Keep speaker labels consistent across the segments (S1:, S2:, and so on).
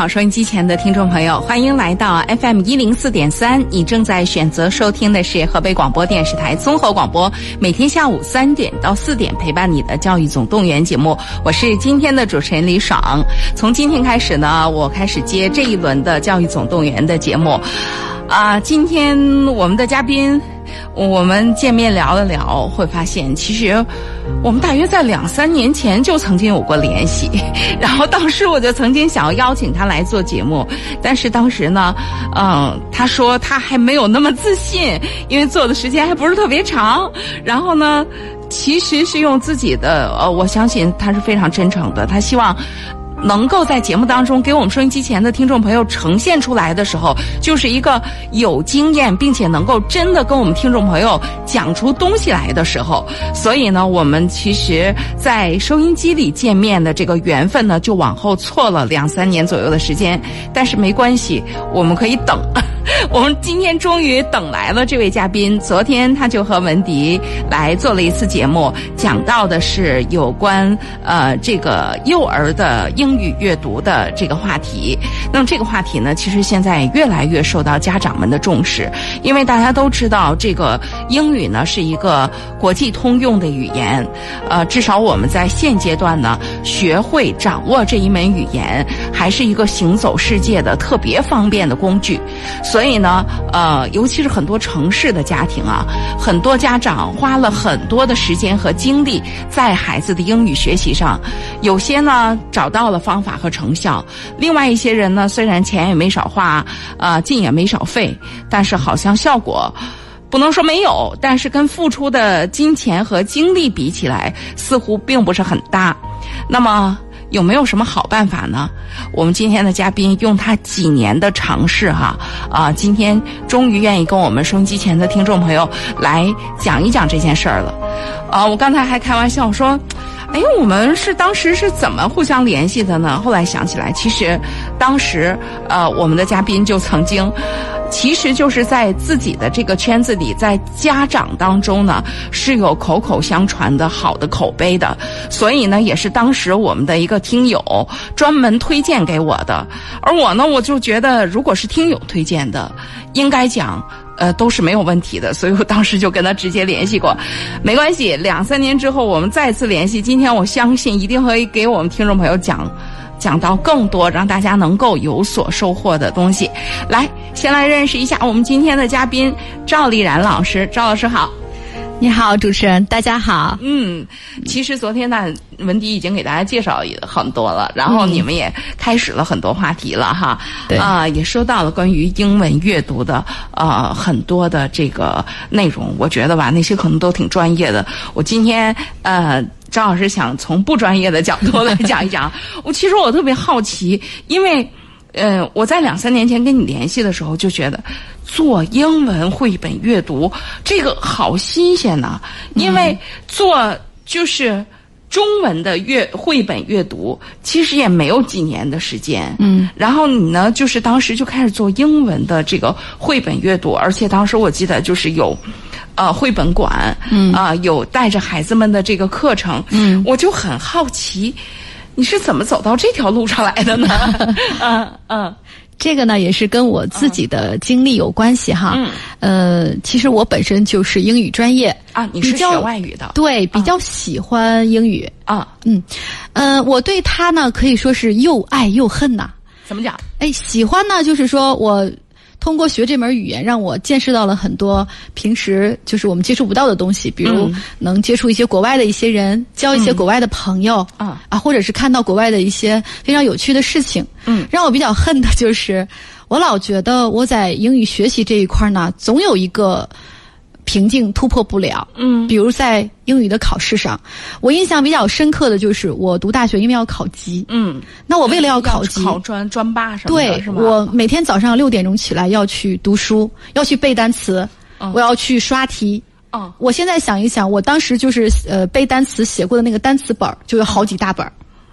S1: 好，收音机前的听众朋友，欢迎来到 FM 一零四点三。你正在选择收听的是河北广播电视台综合广播，每天下午三点到四点陪伴你的教育总动员节目。我是今天的主持人李爽。从今天开始呢，我开始接这一轮的教育总动员的节目。啊，今天我们的嘉宾。我们见面聊了聊，会发现其实我们大约在两三年前就曾经有过联系。然后当时我就曾经想要邀请他来做节目，但是当时呢，嗯，他说他还没有那么自信，因为做的时间还不是特别长。然后呢，其实是用自己的，呃，我相信他是非常真诚的，他希望。能够在节目当中给我们收音机前的听众朋友呈现出来的时候，就是一个有经验，并且能够真的跟我们听众朋友讲出东西来的时候。所以呢，我们其实，在收音机里见面的这个缘分呢，就往后错了两三年左右的时间。但是没关系，我们可以等。我们今天终于等来了这位嘉宾。昨天他就和文迪来做了一次节目，讲到的是有关呃这个幼儿的英语阅读的这个话题。那么这个话题呢，其实现在越来越受到家长们的重视，因为大家都知道这个英语呢是一个国际通用的语言。呃，至少我们在现阶段呢，学会掌握这一门语言，还是一个行走世界的特别方便的工具。所以呢，呃，尤其是很多城市的家庭啊，很多家长花了很多的时间和精力在孩子的英语学习上，有些呢找到了方法和成效，另外一些人呢虽然钱也没少花，啊，劲也没少费，但是好像效果不能说没有，但是跟付出的金钱和精力比起来，似乎并不是很大。那么。有没有什么好办法呢？我们今天的嘉宾用他几年的尝试哈啊，今天终于愿意跟我们收音机前的听众朋友来讲一讲这件事儿了。啊，我刚才还开玩笑说，哎，我们是当时是怎么互相联系的呢？后来想起来，其实当时呃，我们的嘉宾就曾经。其实就是在自己的这个圈子里，在家长当中呢是有口口相传的好的口碑的，所以呢也是当时我们的一个听友专门推荐给我的，而我呢我就觉得如果是听友推荐的，应该讲呃都是没有问题的，所以我当时就跟他直接联系过，没关系，两三年之后我们再次联系，今天我相信一定会给我们听众朋友讲。讲到更多让大家能够有所收获的东西，来，先来认识一下我们今天的嘉宾赵丽然老师。赵老师好，
S2: 你好，主持人，大家好。
S1: 嗯，其实昨天呢，文迪已经给大家介绍很多了，然后你们也开始了很多话题了哈。
S2: 对
S1: 啊，也说到了关于英文阅读的呃很多的这个内容，我觉得吧，那些可能都挺专业的。我今天呃。张老师想从不专业的角度来讲一讲，我其实我特别好奇，因为，呃，我在两三年前跟你联系的时候就觉得，做英文绘本阅读这个好新鲜呐，因为做就是中文的阅绘本阅读其实也没有几年的时间，
S2: 嗯，
S1: 然后你呢，就是当时就开始做英文的这个绘本阅读，而且当时我记得就是有。呃，绘本馆，
S2: 嗯。
S1: 啊，有带着孩子们的这个课程，
S2: 嗯，
S1: 我就很好奇，你是怎么走到这条路上来的呢？嗯嗯，
S2: 这个呢也是跟我自己的经历有关系哈。
S1: 嗯，
S2: 呃，其实我本身就是英语专业
S1: 啊，你是学外语的，
S2: 对，比较喜欢英语
S1: 啊，
S2: 嗯，呃，我对他呢可以说是又爱又恨呐。
S1: 怎么讲？
S2: 哎，喜欢呢，就是说我。通过学这门语言，让我见识到了很多平时就是我们接触不到的东西，比如能接触一些国外的一些人，交一些国外的朋友，
S1: 啊
S2: 啊，或者是看到国外的一些非常有趣的事情。
S1: 嗯，
S2: 让我比较恨的就是，我老觉得我在英语学习这一块呢，总有一个。瓶颈突破不了，
S1: 嗯，
S2: 比如在英语的考试上，我印象比较深刻的就是我读大学，因为要考级，
S1: 嗯，
S2: 那我为了要考级，
S1: 考专专八什么的，
S2: 对，我每天早上六点钟起来要去读书，要去背单词，我要去刷题，
S1: 嗯，
S2: 我现在想一想，我当时就是呃背单词写过的那个单词本就有好几大本儿，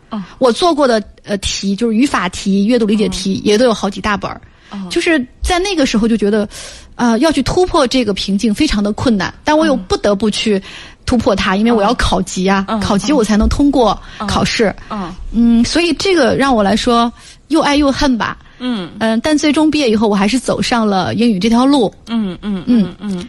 S1: 嗯，
S2: 我做过的呃题就是语法题、阅读理解题也都有好几大本儿。就是在那个时候就觉得，啊，要去突破这个瓶颈非常的困难，但我又不得不去突破它，因为我要考级啊，考级我才能通过考试。
S1: 嗯。
S2: 嗯，所以这个让我来说，又爱又恨吧。
S1: 嗯。
S2: 嗯，但最终毕业以后，我还是走上了英语这条路。
S1: 嗯嗯嗯。嗯，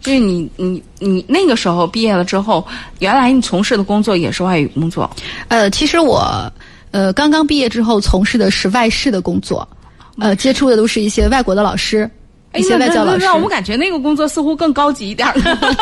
S1: 就是你你你那个时候毕业了之后，原来你从事的工作也是外语工作。
S2: 呃，其实我呃刚刚毕业之后从事的是外事的工作，呃，接触的都是一些外国的老师。一些外教老师，
S1: 让我感觉那个工作似乎更高级一点。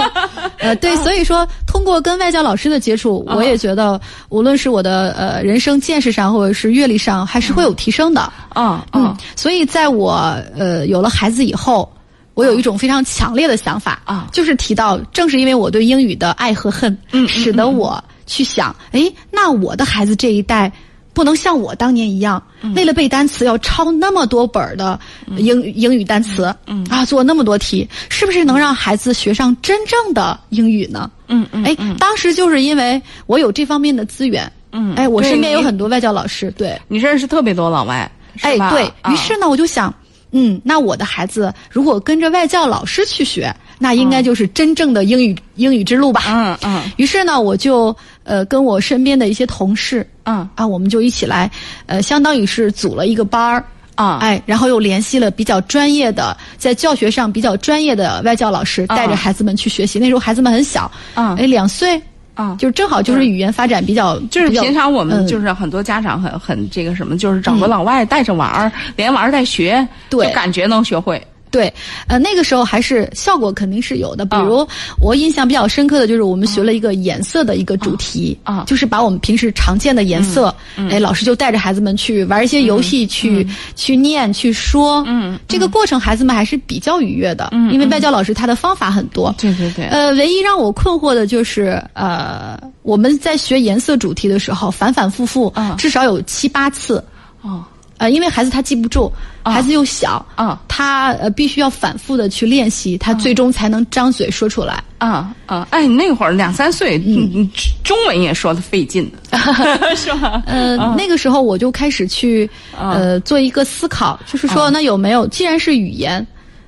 S2: 呃，对，所以说通过跟外教老师的接触，我也觉得无论是我的呃人生见识上，或者是阅历上，还是会有提升的。
S1: 嗯
S2: 嗯，所以在我呃有了孩子以后，我有一种非常强烈的想法
S1: 啊，
S2: 就是提到，正是因为我对英语的爱和恨，
S1: 嗯，
S2: 使得我去想，哎，那我的孩子这一代。不能像我当年一样，为了背单词要抄那么多本的英英语单词，啊，做那么多题，是不是能让孩子学上真正的英语呢？
S1: 嗯嗯，
S2: 哎，当时就是因为我有这方面的资源，
S1: 嗯，
S2: 哎，我身边有很多外教老师，对。
S1: 你认识特别多老外，
S2: 哎，对于是呢，我就想，嗯，那我的孩子如果跟着外教老师去学。那应该就是真正的英语英语之路吧。
S1: 嗯嗯。
S2: 于是呢，我就呃跟我身边的一些同事，
S1: 嗯。
S2: 啊，我们就一起来，呃，相当于是组了一个班儿
S1: 啊，
S2: 哎，然后又联系了比较专业的，在教学上比较专业的外教老师，带着孩子们去学习。那时候孩子们很小，
S1: 啊，
S2: 哎，两岁，
S1: 啊，
S2: 就正好就是语言发展比较，
S1: 就是平常我们就是很多家长很很这个什么，就是找
S2: 嗯。
S1: 个老外带着玩儿，连玩带学，
S2: 对，
S1: 感觉能学会。
S2: 对，呃，那个时候还是效果肯定是有的。比如我印象比较深刻的就是我们学了一个颜色的一个主题
S1: 啊，
S2: 就是把我们平时常见的颜色，哎，老师就带着孩子们去玩一些游戏，去去念、去说。
S1: 嗯，
S2: 这个过程孩子们还是比较愉悦的。
S1: 嗯，
S2: 因为外教老师他的方法很多。
S1: 对对对。
S2: 呃，唯一让我困惑的就是，呃，我们在学颜色主题的时候，反反复复，至少有七八次。
S1: 哦。
S2: 呃，因为孩子他记不住，孩子又小，
S1: 啊，
S2: 他呃必须要反复的去练习，他最终才能张嘴说出来。
S1: 啊啊！哎，那会儿两三岁，嗯，中文也说的费劲的，是吧？
S2: 呃，那个时候我就开始去呃做一个思考，就是说，那有没有，既然是语言，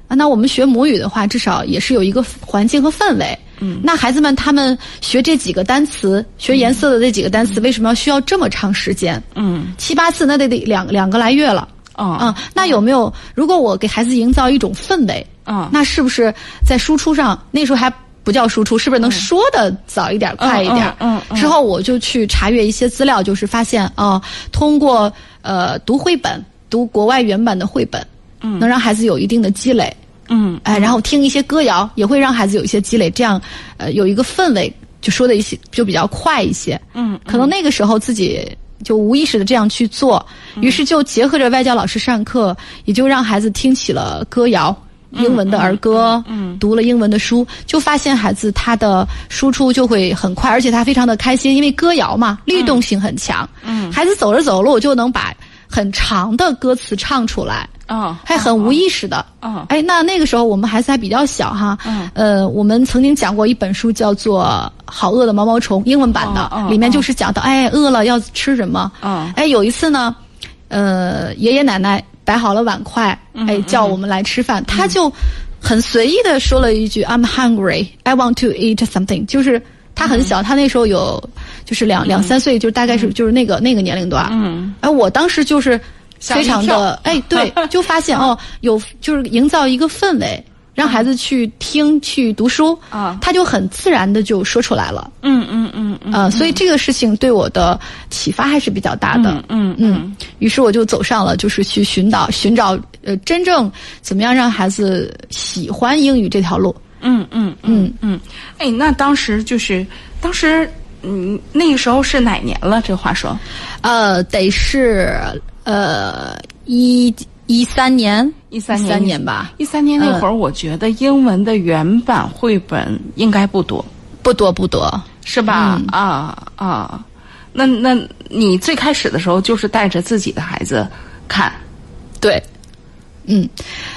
S2: 啊，那我们学母语的话，至少也是有一个环境和氛围。
S1: 嗯，
S2: 那孩子们他们学这几个单词，学颜色的这几个单词，为什么要需要这么长时间？
S1: 嗯，
S2: 七八次，那得得两两个来月了。
S1: 啊
S2: 啊，那有没有？如果我给孩子营造一种氛围，
S1: 啊，
S2: 那是不是在输出上那时候还不叫输出，是不是能说的早一点、快一点？
S1: 嗯，
S2: 之后我就去查阅一些资料，就是发现啊，通过呃读绘本，读国外原版的绘本，
S1: 嗯，
S2: 能让孩子有一定的积累。
S1: 嗯，
S2: 哎，然后听一些歌谣也会让孩子有一些积累，这样呃有一个氛围，就说的一些就比较快一些。
S1: 嗯，
S2: 可能那个时候自己。就无意识的这样去做，于是就结合着外教老师上课，也就让孩子听起了歌谣、英文的儿歌，
S1: 嗯，
S2: 读了英文的书，就发现孩子他的输出就会很快，而且他非常的开心，因为歌谣嘛，律动性很强，
S1: 嗯，
S2: 孩子走着走路就能把很长的歌词唱出来。
S1: 啊，
S2: 还很无意识的，
S1: 啊，
S2: 哎，那那个时候我们孩子还比较小哈，
S1: 嗯，
S2: 呃，我们曾经讲过一本书叫做《好饿的毛毛虫》，英文版的，里面就是讲到，哎，饿了要吃什么，
S1: 啊，
S2: 哎，有一次呢，呃，爷爷奶奶摆好了碗筷，哎，叫我们来吃饭，他就很随意的说了一句，I'm hungry, I want to eat something，就是他很小，他那时候有就是两两三岁，就大概是就是那个那个年龄段，
S1: 嗯，
S2: 哎，我当时就是。非常的 哎，对，就发现 哦，有就是营造一个氛围，让孩子去听、去读书
S1: 啊，
S2: 他就很自然的就说出来了。
S1: 嗯嗯嗯嗯，
S2: 呃，所以这个事情对我的启发还是比较大的。
S1: 嗯
S2: 嗯，于是我就走上了就是去寻找寻找呃真正怎么样让孩子喜欢英语这条路。
S1: 嗯嗯嗯嗯，哎，那当时就是当时嗯那个时候是哪年了？这话说，
S2: 呃，得是。呃，一一三年，
S1: 一三
S2: 年年吧，
S1: 一三年那会儿，我觉得英文的原版绘本应该不多，
S2: 不多不多，
S1: 是吧？啊啊，那那你最开始的时候就是带着自己的孩子看，
S2: 对，嗯，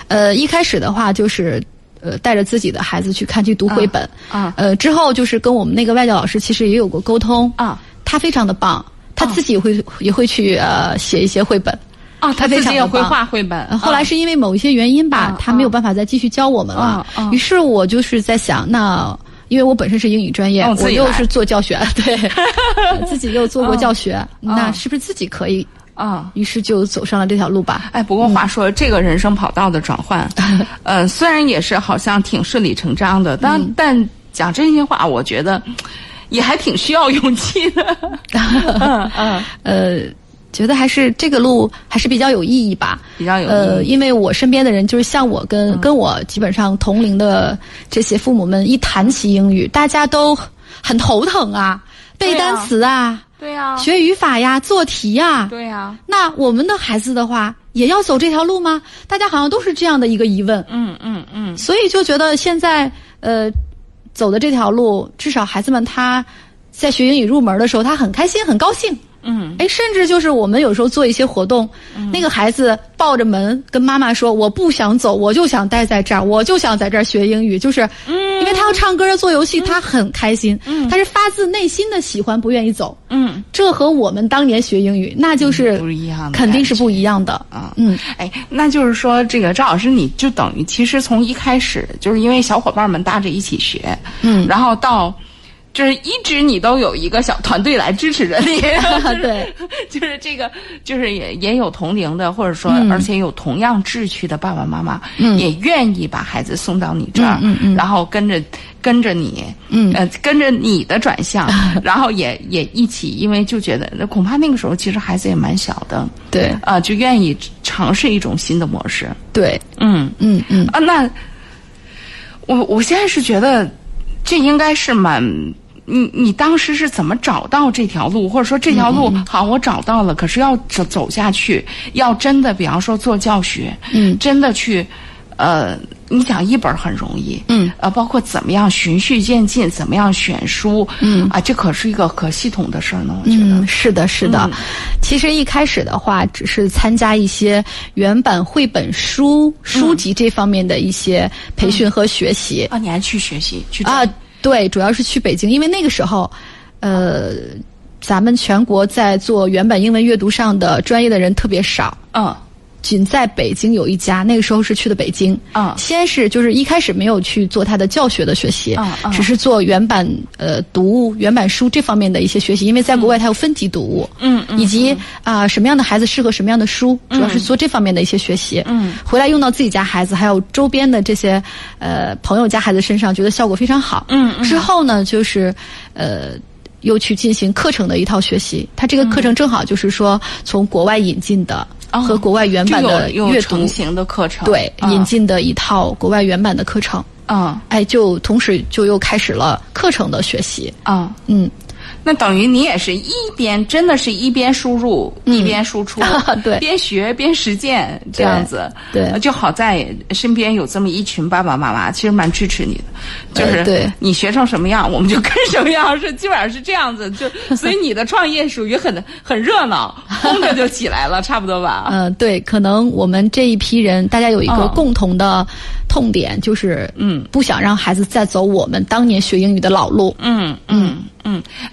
S2: 呃，一开始的话就是呃带着自己的孩子去看去读绘本，
S1: 啊，
S2: 呃，之后就是跟我们那个外教老师其实也有过沟通
S1: 啊，
S2: 他非常的棒。他自己会也会去呃写一些绘本，
S1: 啊，他
S2: 非常
S1: 也会画绘本。
S2: 后来是因为某一些原因吧，他没有办法再继续教我们了。于是我就是在想，那因为我本身是英语专业，我又是做教学，对，自己又做过教学，那是不是自己可以
S1: 啊，
S2: 于是就走上了这条路吧。
S1: 哎，不过话说，这个人生跑道的转换，呃，虽然也是好像挺顺理成章的，但但讲真心话，我觉得也还挺需要勇气的。嗯嗯，
S2: 呃，觉得还是这个路还是比较有意义吧。
S1: 比较有意义。
S2: 呃，因为我身边的人就是像我跟、跟我基本上同龄的这些父母们，一谈起英语，大家都很头疼啊，背单词啊，
S1: 对呀、
S2: 学语法呀，做题呀。
S1: 对呀、
S2: 那我们的孩子的话，也要走这条路吗？大家好像都是这样的一个疑问，
S1: 嗯嗯嗯，
S2: 所以就觉得现在呃走的这条路，至少孩子们他在学英语入门的时候，他很开心，很高兴。
S1: 嗯，
S2: 哎，甚至就是我们有时候做一些活动，那个孩子抱着门跟妈妈说：“我不想走，我就想待在这儿，我就想在这儿学英语。”就是，因为他要唱歌要做游戏，他很开心，嗯他是发自内心的喜欢，不愿意走。
S1: 嗯，
S2: 这和我们当年学英语那就是
S1: 不一样
S2: 肯定是不一样的。
S1: 啊，
S2: 嗯，
S1: 哎，那就是说，这个赵老师，你就等于其实从一开始，就是因为小伙伴们搭着一起学，
S2: 嗯
S1: 然后到。就是一直你都有一个小团队来支持着你，
S2: 对，
S1: 就是这个，就是也也有同龄的，或者说
S2: 嗯。
S1: 而且有同样志趣的爸爸妈妈，
S2: 嗯。
S1: 也愿意把孩子送到你这儿，然后跟着跟着你，
S2: 嗯。
S1: 呃，跟着你的转向，然后也也一起，因为就觉得恐怕那个时候其实孩子也蛮小的，
S2: 对
S1: 啊、就愿意尝试一种新的模式。
S2: 对，
S1: 嗯。
S2: 嗯嗯。
S1: 啊，那我我现在是觉得这应该是蛮。你你当时是怎么找到这条路，或者说这条
S2: 嗯
S1: 路好我找到了，可是要走走下去，要真的比方说做教学，
S2: 嗯。
S1: 真的去，呃，你讲一本很容易，
S2: 嗯，
S1: 呃，包括怎么样循序渐进，怎么样选书，
S2: 嗯。
S1: 啊，这可是一个可系统的事儿呢，我觉得，
S2: 嗯，是的，是的。
S1: 嗯。
S2: 其实一开始的话，只是参加一些原版绘本书、书籍这方面的一些培训和学习。
S1: 啊，你还去学习去
S2: 啊，对，主要是去北京，因为那个时候，呃，咱们全国在做原版英文阅读上的专业的人特别少，
S1: 嗯。
S2: 仅在北京有一家。那个时候是去的北京，
S1: 嗯
S2: 先是就是一开始没有去做他的教学的学习，
S1: 嗯嗯
S2: 只是做原版呃读物、原版书这方面的一些学习，因为在国外它有分级读物，
S1: 嗯嗯
S2: 以及啊、什么样的孩子适合什么样的书，主要是做这方面的一些学习，
S1: 嗯，
S2: 回来用到自己家孩子还有周边的这些呃朋友家孩子身上，觉得效果非常好，
S1: 嗯嗯
S2: 之后呢就是呃。又去进行课程的一套学习，他这个课程正好就是说从国外引进的
S1: 哦
S2: 和国外原版的阅读
S1: 成型的课程，
S2: 对，
S1: 嗯。
S2: 引进的一套国外原版的课程。
S1: 嗯。
S2: 哎，就同时就又开始了课程的学习。
S1: 啊，
S2: 嗯，
S1: 那等于你也是一边真的是一边输入、一边输出，
S2: 对
S1: 边学边实践这样子，
S2: 对
S1: 呃就好在身边有这么一群爸爸妈妈，其实蛮支持你的，就是
S2: 呃对
S1: 你学成什么样，我们就跟什么样，是基本上是这样子，就 所以你的创业属于很很热闹，轰着就起来了，差不多吧？
S2: 嗯，对，可能我们这一批人，大家有一个
S1: 嗯
S2: 共同的痛点，就是
S1: 嗯，
S2: 不想让孩子再走我们当年学英语的老路。
S1: 嗯嗯嗯，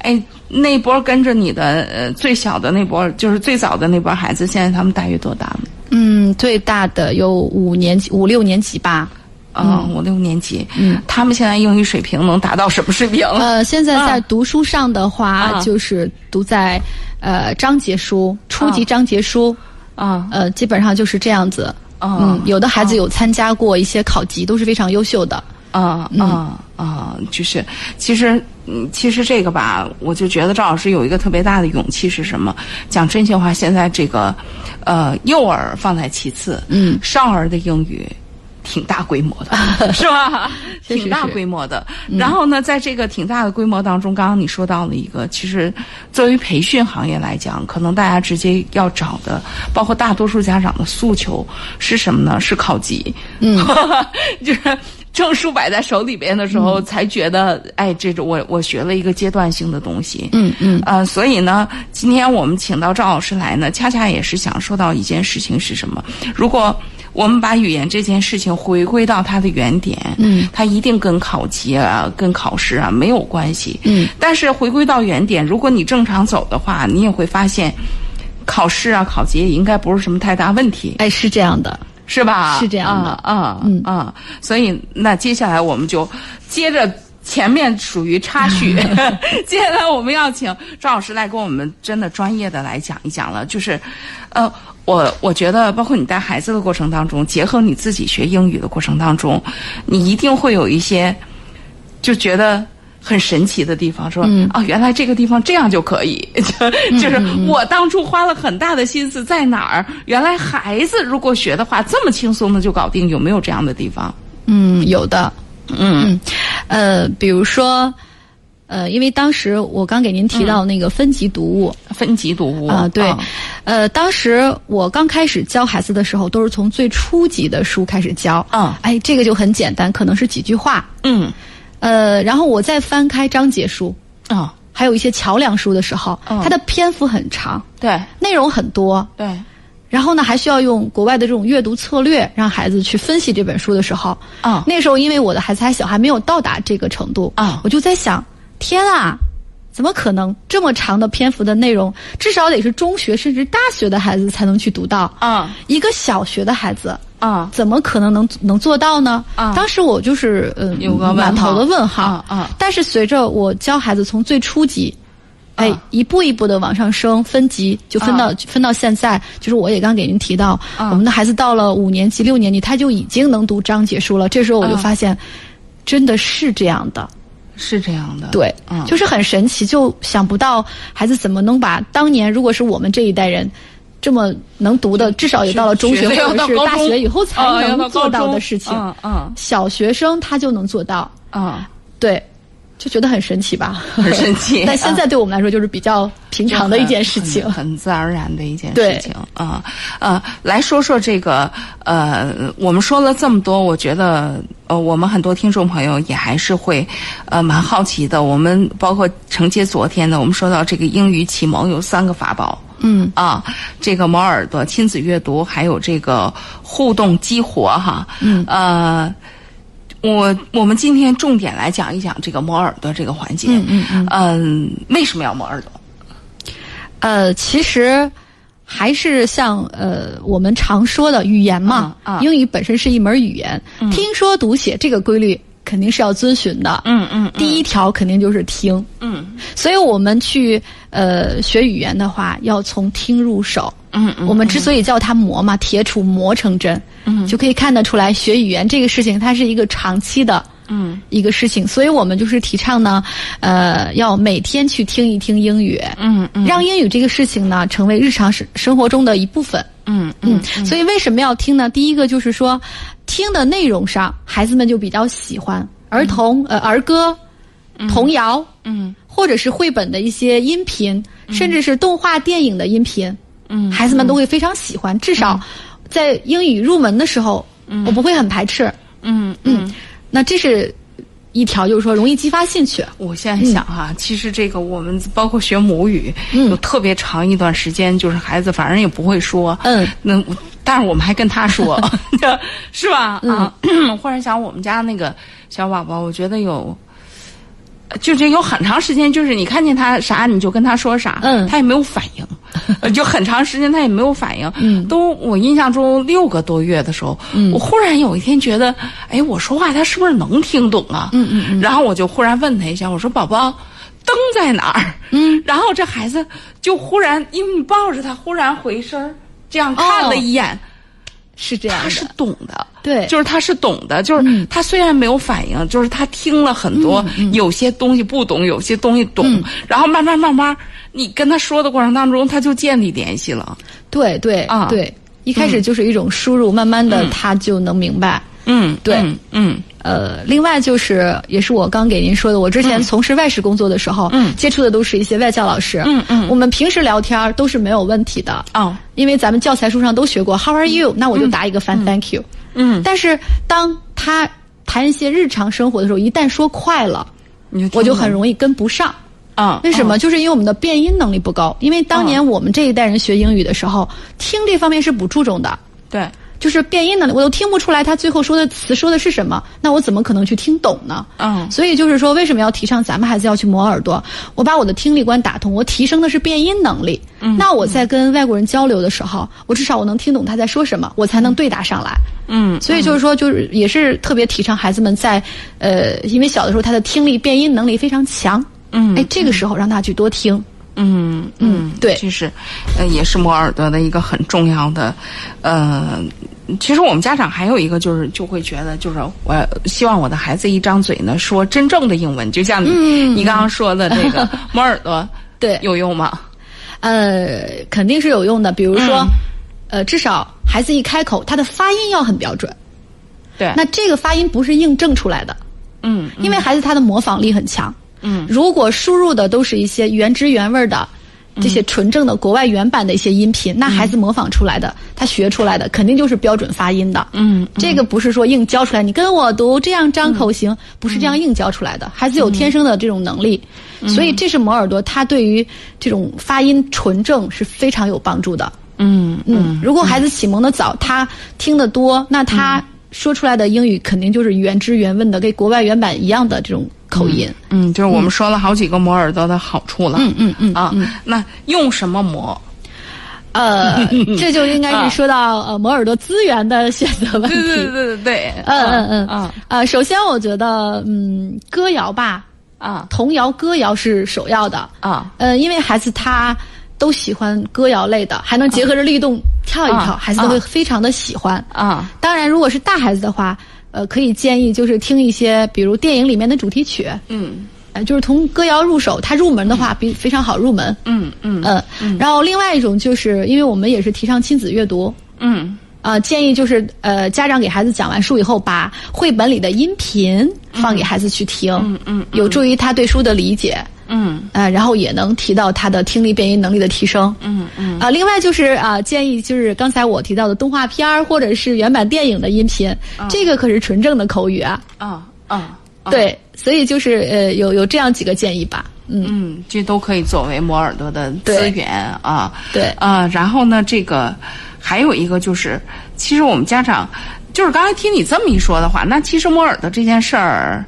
S1: 哎，那波跟着你的呃最小的那波，就是最早的那波孩子，现在他们大约多大了？
S2: 嗯，最大的有五年级、五六年级吧。
S1: 啊、五六年级，
S2: 嗯，
S1: 他们现在英语水平能达到什么水平？
S2: 呃，现在在读书上的话，
S1: 啊
S2: 就是读在呃章节书、初级
S1: 啊
S2: 章节书，
S1: 啊
S2: 呃，基本上就是这样子。
S1: 啊
S2: 嗯，有的孩子有参加过一些考级，都是非常优秀的。
S1: 啊啊啊！就是，其实，嗯，其实这个吧，我就觉得赵老师有一个特别大的勇气是什么？讲真心话，现在这个，呃，幼儿放在其次，
S2: 嗯，
S1: 少儿的英语。挺大规模的，是吧？挺大规模的。然后呢，在这个挺大的规模当中，刚刚你说到了一个，其实作为培训行业来讲，可能大家直接要找的，包括大多数家长的诉求是什么呢？是考级。嗯，就是。证书摆在手里边的时候，才觉得，哎，这种我我学了一个阶段性的东西，
S2: 嗯嗯
S1: 呃，所以呢，今天我们请到赵老师来呢，恰恰也是想说到一件事情是什么？如果我们把语言这件事情回归到它的原点，
S2: 嗯，
S1: 它一定跟考级啊、跟考试啊没有关系，
S2: 嗯，
S1: 但是回归到原点，如果你正常走的话，你也会发现，考试啊、考级也应该不是什么太大问题。
S2: 哎，是这样的。
S1: 是吧？
S2: 是这样的
S1: 啊啊
S2: 嗯
S1: 啊！所以那接下来我们就接着前面属于插叙，接下来我们要请赵老师来跟我们真的专业的来讲一讲了。就是，呃，我我觉得，包括你带孩子的过程当中，结合你自己学英语的过程当中，你一定会有一些就觉得很神奇的地方。说，哦，原来这个地方这样就可以，就就是我当初花了很大的心思在哪儿？原来孩子如果学的话，这么轻松的就搞定，有没有这样的地方？
S2: 嗯，有的。嗯，呃，比如说，呃，因为当时我刚给您提到那个分级读物，
S1: 分级读物
S2: 啊，对，呃，当时我刚开始教孩子的时候，都是从最初级的书开始教，
S1: 嗯，
S2: 哎，这个就很简单，可能是几句话，
S1: 嗯，
S2: 呃，然后我再翻开章节书，
S1: 啊，
S2: 还有一些桥梁书的时候，它的篇幅很长，
S1: 对，
S2: 内容很多，
S1: 对。
S2: 然后呢，还需要用国外的这种阅读策略，让孩子去分析这本书的时候，
S1: 啊，
S2: 那时候因为我的孩子还小，还没有到达这个程度，
S1: 啊，
S2: 我就在想，天啊，怎么可能？这么长的篇幅的内容，至少得是中学甚至大学的孩子才能去读到，
S1: 啊，
S2: 一个小学的孩子，
S1: 啊，
S2: 怎么可能能能做到呢？
S1: 啊，
S2: 当时我就是嗯，
S1: 有个
S2: 满头的问号，
S1: 啊，
S2: 但是随着我教孩子从最初级。哎，一步一步的往上升，分级就分到分到现在，就是我也刚给您提到，我们的孩子到了五年级、六年级，他就已经能读章节书了。这时候我就发现，真的是这样的，
S1: 是这样的，
S2: 对，嗯。就是很神奇，就想不到孩子怎么能把当年如果是我们这一代人这么能读的，至少也到了中学或者是大学以后才能做到的事情，
S1: 嗯，
S2: 小学生他就能做到，
S1: 啊，
S2: 对。就觉得很神奇吧，
S1: 很神奇。
S2: 但现在对我们来说就是比较平常的一件事情，
S1: 很自然而然的一件事情啊。呃，来说说这个呃，我们说了这么多，我觉得呃，我们很多听众朋友也还是会呃蛮好奇的。我们包括承接昨天的，我们说到这个英语启蒙有三个法宝，
S2: 嗯
S1: 啊，这个磨耳朵、亲子阅读，还有这个互动激活哈，
S2: 嗯
S1: 呃。我我们今天重点来讲一讲这个磨耳朵这个环节。
S2: 嗯嗯嗯。
S1: 嗯，为什么要磨耳朵？
S2: 呃，其实还是像呃我们常说的语言嘛，啊英语本身是一门语言，听说读写这个规律肯定是要遵循的。
S1: 嗯嗯。
S2: 第一条肯定就是听。
S1: 嗯。
S2: 所以我们去呃学语言的话，要从听入手。
S1: 嗯嗯。
S2: 我们之所以叫它磨嘛，铁杵磨成针。
S1: 嗯，
S2: 就可以看得出来，学语言这个事情，它是一个长期的，
S1: 嗯，
S2: 一个事情。所以我们就是提倡呢，呃，要每天去听一听英语，
S1: 嗯嗯，
S2: 让英语这个事情呢，成为日常生生活中的一部分，
S1: 嗯
S2: 嗯。所以为什么要听呢？第一个就是说，听的内容上，孩子们就比较喜欢。儿童呃儿歌、童谣，
S1: 嗯，
S2: 或者是绘本的一些音频，甚至是动画电影的音频，
S1: 嗯，
S2: 孩子们都会非常喜欢，至少。在英语入门的时候，我不会很排斥。
S1: 嗯。
S2: 嗯，那这是一条，就是说容易激发兴趣。
S1: 我现在想哈，其实这个我们包括学母语，有特别长一段时间，就是孩子反正也不会说。
S2: 嗯，
S1: 那但是我们还跟他说，是吧？啊，忽然想我们家那个小宝宝，我觉得有。就是有很长时间，就是你看见他啥，你就跟他说啥，
S2: 嗯，
S1: 他也没有反应，就很长时间他也没有反应，
S2: 嗯，
S1: 都我印象中六个多月的时候，
S2: 嗯，
S1: 我忽然有一天觉得，哎，我说话他是不是能听懂啊？
S2: 嗯嗯嗯，
S1: 然后我就忽然问他一下，我说宝宝，灯在哪儿？
S2: 嗯，
S1: 然后这孩子就忽然，因为你抱着他，忽然回身这样看了一眼。
S2: 是这样
S1: 他是懂的，
S2: 对，
S1: 就是他是懂的，就是他虽然没有反应，就是他听了很多，有些东西不懂，有些东西懂，然后慢慢慢慢，你跟他说的过程当中，他就建立联系了。
S2: 对对
S1: 啊，
S2: 对，一开始就是一种输入，慢慢的他就能明白。
S1: 嗯，
S2: 对，
S1: 嗯。
S2: 呃，另外就是，也是我刚给您说的，我之前从事外事工作的时候，
S1: 嗯，
S2: 接触的都是一些外教老师，
S1: 嗯嗯，
S2: 我们平时聊天都是没有问题的，
S1: 哦，
S2: 因为咱们教材书上都学过，How are you？那我就答一个 Fine, Thank you。
S1: 嗯，
S2: 但是当他谈一些日常生活的时候，一旦说快了，我就很容易跟不上，
S1: 啊，
S2: 为什么？就是因为我们的变音能力不高，因为当年我们这一代人学英语的时候，听这方面是不注重的，
S1: 对。
S2: 就是变音能力，我都听不出来他最后说的词说的是什么，那我怎么可能去听懂呢？
S1: 嗯，
S2: 所以就是说，为什么要提倡咱们孩子要去磨耳朵？我把我的听力关打通，我提升的是变音能力。
S1: 嗯，
S2: 那我在跟外国人交流的时候，我至少我能听懂他在说什么，我才能对答上来。
S1: 嗯，
S2: 所以就是说，就是也是特别提倡孩子们在，呃，因为小的时候他的听力变音能力非常强，
S1: 嗯，
S2: 哎，这个时候让他去多听，
S1: 嗯嗯，
S2: 对
S1: 这是，呃，也是磨耳朵的一个很重要的，呃，其实我们家长还有一个就是就会觉得，就是我希望我的孩子一张嘴呢说真正的英文，就像你、你刚刚说的这个 磨耳朵，
S2: 对
S1: 有用吗？
S2: 呃，肯定是有用的。比如说，
S1: 嗯
S2: 呃，至少孩子一开口，他的发音要很标准。
S1: 对
S2: 那这个发音不是印证出来的，
S1: 嗯
S2: 因为孩子他的模仿力很强。
S1: 嗯，
S2: 如果输入的都是一些原汁原味的。这些纯正的国外原版的一些音频，那孩子模仿出来的，他学出来的肯定就是标准发音的。
S1: 嗯，
S2: 这个不是说硬教出来，你跟我读这样张口型，不是这样硬教出来的。孩子有天生的这种能力，所以这是磨耳朵，他对于这种发音纯正是非常有帮助的。
S1: 嗯
S2: 嗯，如果孩子启蒙的早，他听得多，那他说出来的英语肯定就是原汁原味的，跟国外原版一样的这种口音。
S1: 嗯，就是我们说了好几个磨耳朵的好处了。
S2: 嗯嗯嗯
S1: 啊，那用什么磨？
S2: 呃，这就应该是说到呃磨耳朵资源的选择问题。
S1: 对对对对对，
S2: 嗯嗯嗯
S1: 啊
S2: 呃，首先我觉得，嗯，歌谣吧，
S1: 啊
S2: 童谣、歌谣是首要的。
S1: 啊
S2: 呃，因为孩子他都喜欢歌谣类的，还能结合着律动跳一跳，
S1: 啊
S2: 孩子都会非常的喜欢。
S1: 啊。
S2: 当然，如果是大孩子的话，呃，可以建议就是听一些，比如电影里面的主题曲，
S1: 嗯。
S2: 呃，就是从歌谣入手。他入门的话，比非常好入门。
S1: 嗯嗯
S2: 嗯，然后另外一种就是，因为我们也是提倡亲子阅读，
S1: 嗯。
S2: 啊，建议就是呃，家长给孩子讲完书以后，把绘本里的音频放给孩子去听，
S1: 嗯嗯。
S2: 有助于他对书的理解，
S1: 嗯
S2: 呃，然后也能提到他的听力辨音能力的提升。
S1: 嗯嗯
S2: 啊，另外就是啊，建议就是刚才我提到的动画片儿或者是原版电影的音频，这个可是纯正的口语啊。
S1: 啊啊，
S2: 对，所以就是呃，有有这样几个建议吧。嗯，
S1: 嗯，这都可以作为磨耳朵的资源啊。
S2: 对
S1: 啊，然后呢，这个还有一个就是，其实我们家长就是刚才听你这么一说的话，那其实磨耳朵这件事儿，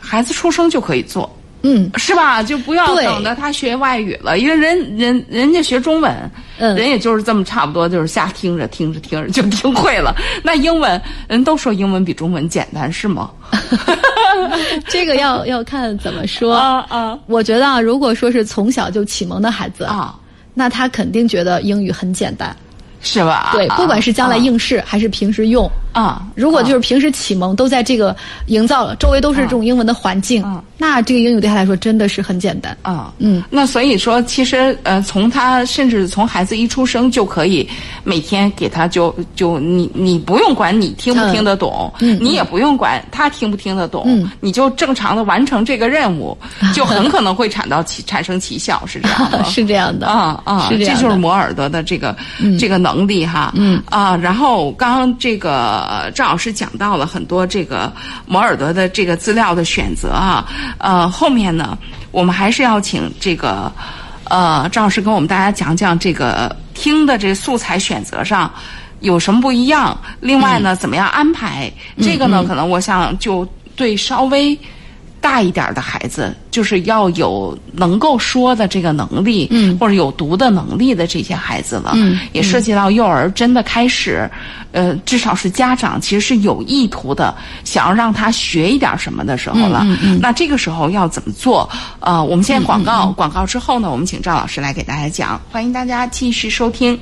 S1: 孩子出生就可以做。
S2: 嗯
S1: 是吧？就不要等着他学外语了，因为人人人家学中文，
S2: 嗯
S1: 人也就是这么差不多，就是瞎听着听着听着就听会了。那英文人都说英文比中文简单，是吗？
S2: 这个要 要看怎么说。
S1: 啊啊
S2: 我觉得啊，如果说是从小就启蒙的孩子，
S1: 啊，
S2: 那他肯定觉得英语很简单。
S1: 是吧？
S2: 对，不管是将来应试还是平时用，
S1: 啊，
S2: 如果就是平时启蒙都在这个营造了，周围都是这种英文的环境
S1: 嗯，
S2: 那这个英语对他来说真的是很简单。
S1: 啊，
S2: 嗯，
S1: 那所以说，其实呃，从他甚至从孩子一出生就可以每天给他就就你你不用管你听不听得懂，
S2: 嗯嗯。
S1: 你也不用管他听不听得懂，
S2: 嗯。
S1: 你就正常的完成这个任务，就很可能会产到奇产生奇效，是这样的。
S2: 是这样的
S1: 啊啊，
S2: 是这样的。
S1: 就是磨耳朵的这个、这个能力哈，
S2: 嗯。
S1: 啊，然后刚刚这个赵老师讲到了很多这个磨耳朵的这个资料的选择啊，呃，后面呢，我们还是要请这个呃张老师跟我们大家讲讲这个听的这素材选择上。有什么不一样？另外呢，怎么样安排？这个呢，可能我想就对稍微大一点的孩子，就是要有能够说的这个能力，
S2: 嗯
S1: 或者有读的能力的这些孩子了，
S2: 嗯
S1: 也涉及到幼儿真的开始，呃，至少是家长其实是有意图的，想要让他学一点什么的时候了。
S2: 嗯嗯
S1: 那这个时候要怎么做？呃，我们现在广告，广告之后呢，我们请赵老师来给大家讲。欢迎大家继续收听。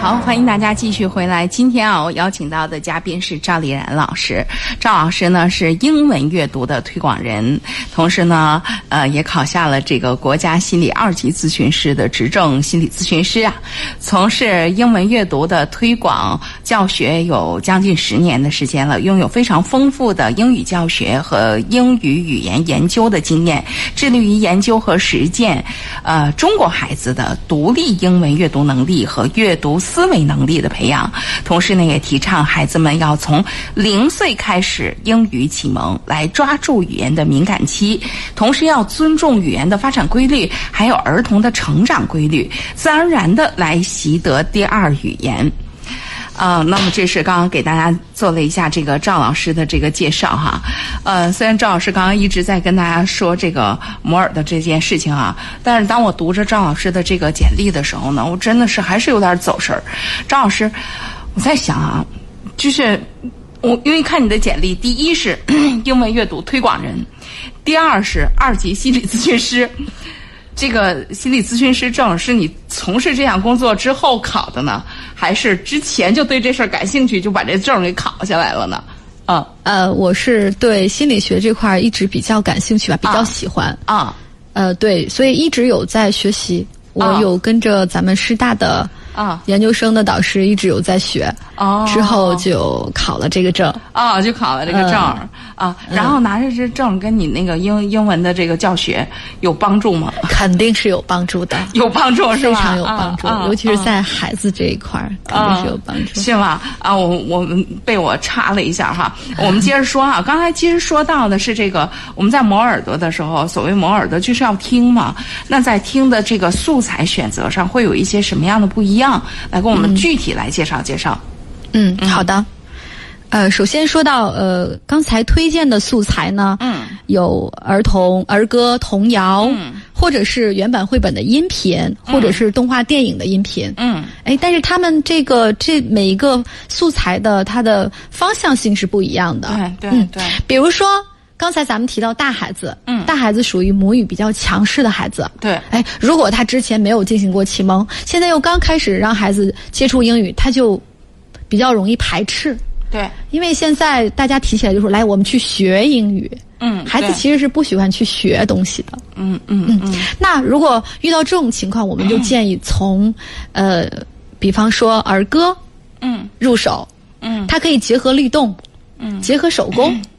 S1: 好，欢迎大家继续回来。今天啊，我邀请到的嘉宾是赵丽然老师。赵老师呢是英文阅读的推广人，同时呢，呃，也考下了这个国家心理二级咨询师的执证心理咨询师啊，从事英文阅读的推广教学有将近十年的时间了，拥有非常丰富的英语教学和英语语言研究的经验，致力于研究和实践，呃，中国孩子的独立英文阅读能力和阅读思维能力的培养。同时呢，也提倡孩子们要从零岁开始英语启蒙，来抓住语言的敏感期，同时要尊重语言的发展规律，还有儿童的成长规律，自然而然的来习得第二语言。啊、那么这是刚刚给大家做了一下这个赵老师的这个介绍哈，呃，虽然赵老师刚刚一直在跟大家说这个摩尔的这件事情啊，但是当我读着赵老师的这个简历的时候呢，我真的是还是有点走神儿。赵老师，我在想啊，就是我因为看你的简历，第一是 英文阅读推广人，第二是二级心理咨询师。这个心理咨询师证是你从事这项工作之后考的呢，还是之前就对这事儿感兴趣，就把这证给考下来了呢？啊，
S2: 呃，我是对心理学这块一直比较感兴趣吧，比较喜欢
S1: 啊。
S2: 呃，对，所以一直有在学习，我有跟着咱们师大的。
S1: 啊，
S2: 研究生的导师一直有在学，
S1: 哦，
S2: 之后就考了这个证，
S1: 啊，就考了这个证啊，然后拿着这证跟你那个英英文的这个教学有帮助吗？
S2: 肯定是有帮助的，
S1: 有帮助是
S2: 吧？非常有帮助，尤其是在孩子这一块儿，肯定是有帮助，
S1: 是吗？啊，我我们被我插了一下哈，我们接着说啊，刚才其实说到的是这个，我们在磨耳朵的时候，所谓磨耳朵就是要听嘛，那在听的这个素材选择上会有一些什么样的不一样？来，跟我们具体来介绍介绍。
S2: 嗯，好的。呃，首先说到呃，刚才推荐的素材呢，
S1: 嗯，
S2: 有儿童儿歌、童谣，
S1: 嗯，
S2: 或者是原版绘本的音频，或者是动画电影的音频，
S1: 嗯，
S2: 哎，但是他们这个这每一个素材的它的方向性是不一样的，
S1: 对对对。
S2: 比如说。刚才咱们提到大孩子，
S1: 嗯，
S2: 大孩子属于母语比较强势的孩子，
S1: 对，
S2: 哎，如果他之前没有进行过启蒙，现在又刚开始让孩子接触英语，他就比较容易排斥，
S1: 对，
S2: 因为现在大家提起来就说来我们去学英语，
S1: 嗯，
S2: 孩子其实是不喜欢去学东西的，
S1: 嗯嗯嗯，
S2: 那如果遇到这种情况，我们就 建议从，呃，比方说儿歌，
S1: 嗯，
S2: 入手，
S1: 嗯，
S2: 它可以结合律动，
S1: 嗯，
S2: 结合手工。
S1: 嗯，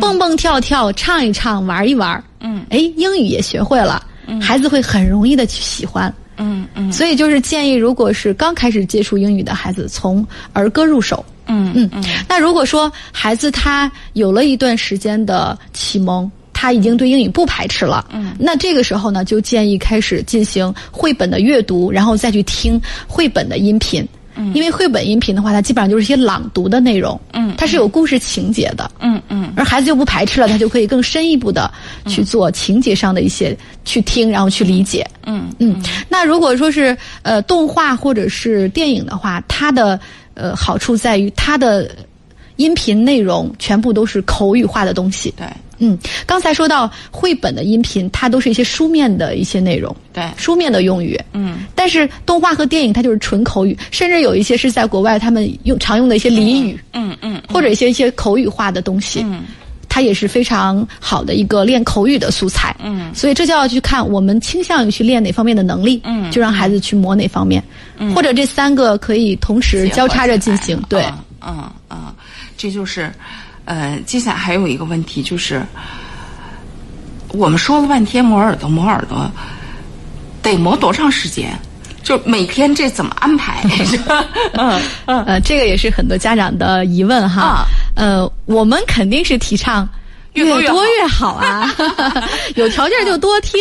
S2: 蹦蹦跳跳，唱一唱，玩一玩，
S1: 嗯，
S2: 哎，英语也学会了，孩子会很容易的去喜欢，
S1: 嗯嗯，
S2: 所以就是建议，如果是刚开始接触英语的孩子，从儿歌入手，
S1: 嗯
S2: 嗯嗯。那如果说孩子他有了一段时间的启蒙，他已经对英语不排斥了，
S1: 嗯，
S2: 那这个时候呢，就建议开始进行绘本的阅读，然后再去听绘本的音频。因为绘本音频的话，它基本上就是一些朗读的内容，
S1: 嗯，
S2: 它是有故事情节的，
S1: 嗯嗯，
S2: 而孩子就不排斥了，他就可以更深一步的去做情节上的一些去听，然后去理解，
S1: 嗯
S2: 嗯。那如果说是呃动画或者是电影的话，它的呃好处在于它的音频内容全部都是口语化的东西，
S1: 对。
S2: 嗯，刚才说到绘本的音频，它都是一些书面的一些内容，
S1: 对，
S2: 书面的用语。
S1: 嗯，
S2: 但是动画和电影它就是纯口语，甚至有一些是在国外他们用常用的一些俚语，
S1: 嗯嗯，
S2: 或者一些一些口语化的东西，
S1: 嗯，
S2: 它也是非常好的一个练口语的素材。
S1: 嗯，
S2: 所以这就要去看我们倾向于去练哪方面的能力，
S1: 嗯，
S2: 就让孩子去磨哪方面，
S1: 嗯，
S2: 或者这三个可以同时交叉着进行。对，
S1: 嗯嗯，这就是。呃，接下来还有一个问题就是，我们说了半天磨耳朵，磨耳朵得磨多长时间？就每天这怎么安排？
S2: 嗯嗯，呃，这个也是很多家长的疑问哈。呃，我们肯定是提倡
S1: 越
S2: 多
S1: 越
S2: 好啊，有条件就多听，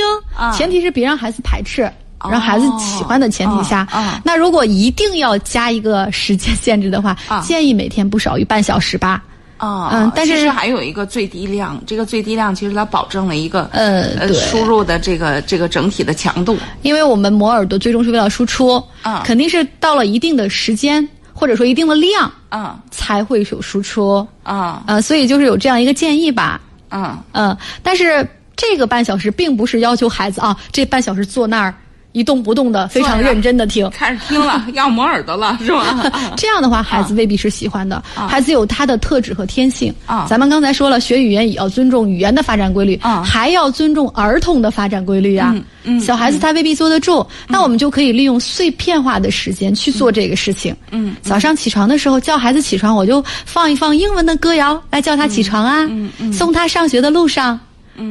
S2: 前提是别让孩子排斥，让孩子喜欢的前提下。那如果一定要加一个时间限制的话，建议每天不少于半小时吧。
S1: 啊，
S2: 嗯，但是
S1: 还有一个最低量，这个最低量其实它保证了一个
S2: 呃
S1: 呃输入的这个这个整体的强度，
S2: 因为我们磨耳朵最终是为了输出，
S1: 啊，
S2: 肯定是到了一定的时间或者说一定的量，
S1: 啊，
S2: 才会有输出，
S1: 啊，
S2: 呃，所以就是有这样一个建议吧，
S1: 嗯。
S2: 嗯，但是这个半小时并不是要求孩子啊，这半小时坐那儿。一动不动的，非常认真的听，
S1: 开始听了，要磨耳朵了，是吧？
S2: 这样的话，孩子未必是喜欢的。孩子有他的特质和天性。
S1: 啊，
S2: 咱们刚才说了，学语言也要尊重语言的发展规律，
S1: 啊，
S2: 还要尊重儿童的发展规律呀。
S1: 嗯，
S2: 小孩子他未必坐得住，那我们就可以利用碎片化的时间去做这个事情。
S1: 嗯，
S2: 早上起床的时候叫孩子起床，我就放一放英文的歌谣来叫他起床啊。
S1: 嗯嗯，
S2: 送他上学的路上，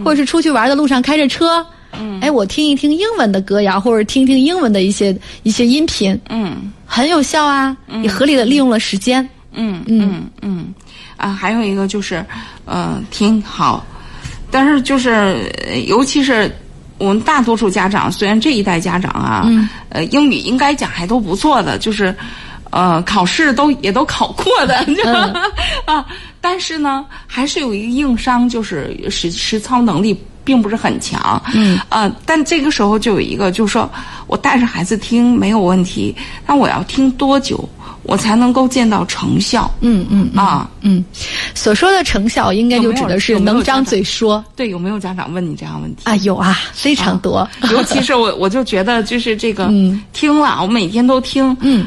S2: 或者是出去玩的路上开着车。
S1: 嗯，
S2: 哎，我听一听英文的歌谣，或者听听英文的一些一些音频，
S1: 嗯，
S2: 很有效啊，也合理的利用了时间，
S1: 嗯嗯。嗯，啊，还有一个就是，呃，挺好，但是就是尤其是我们大多数家长，虽然这一代家长啊，呃，英语应该讲还都不错的，就是呃，考试都也都考过的，啊，但是呢，还是有一个硬伤，就是实实操能力。并不是很强，
S2: 嗯，
S1: 呃，但这个时候就有一个，就是说我带着孩子听没有问题，那我要听多久？我才能够见到成效。
S2: 嗯嗯
S1: 啊
S2: 嗯，所说的成效应该就指的是能张嘴说。
S1: 对，有没有家长问你这样问题
S2: 啊？有啊，非常多。
S1: 尤其是我，我就觉得就是这个嗯听了，我每天都听。
S2: 嗯。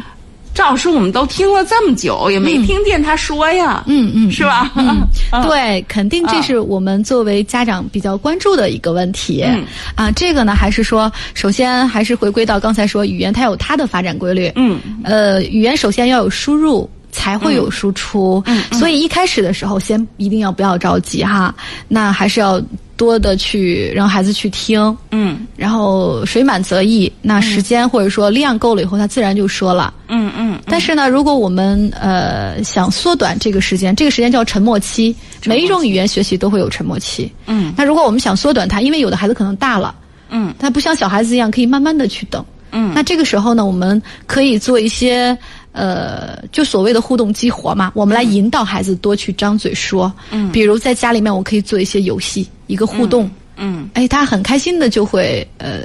S1: 赵老师，我们都听了这么久，也没听见他说呀，
S2: 嗯嗯，
S1: 是吧？
S2: 嗯，对，肯定这是我们作为家长比较关注的一个问题。
S1: 嗯
S2: 啊，这个呢，还是说，首先还是回归到刚才说，语言它有它的发展规律。
S1: 嗯，
S2: 呃，语言首先要有输入，才会有输出。
S1: 嗯，
S2: 所以一开始的时候，先一定要不要着急哈，那还是要。多的去让孩子去听，
S1: 嗯，
S2: 然后水满则溢，那时间或者说量够了以后，他自然就说了，
S1: 嗯嗯。
S2: 但是呢，如果我们呃想缩短这个时间，这个时间叫沉默期，每一种语言学习都会有沉默期，
S1: 嗯。
S2: 那如果我们想缩短它，因为有的孩子可能大了，
S1: 嗯，
S2: 他不像小孩子一样可以慢慢的去等，
S1: 嗯。
S2: 那这个时候呢，我们可以做一些。呃，就所谓的互动激活嘛，我们来引导孩子多去张嘴说。
S1: 嗯，
S2: 比如在家里面，我可以做一些游戏，一个互动。
S1: 嗯，
S2: 哎，他很开心的就会呃，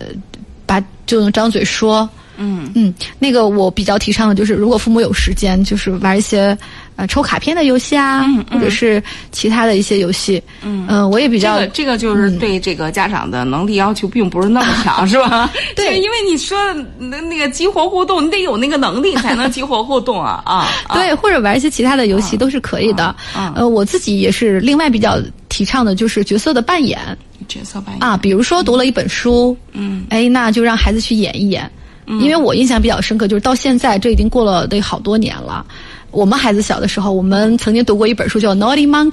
S2: 把就能张嘴说。
S1: 嗯
S2: 嗯，那个我比较提倡的就是，如果父母有时间，就是玩一些呃抽卡片的游戏啊，或者是其他的一些游戏。
S1: 嗯
S2: 嗯，我也比较
S1: 这个这个就是对这个家长的能力要求并不是那么强，是吧？
S2: 对，
S1: 因为你说那那个激活互动，你得有那个能力才能激活互动啊 啊！
S2: 对，或者玩一些其他的游戏都是可以的。呃，我自己也是另外比较提倡的就是角色的扮演。
S1: 角色扮演
S2: 啊，比如说读了一本书，
S1: 嗯，
S2: 哎，那就让孩子去演一演。因为我印象比较深刻，就是到现在这已经过了得好多年了。我们孩子小的时候，我们曾经读过一本书叫《Naughty Monkey》。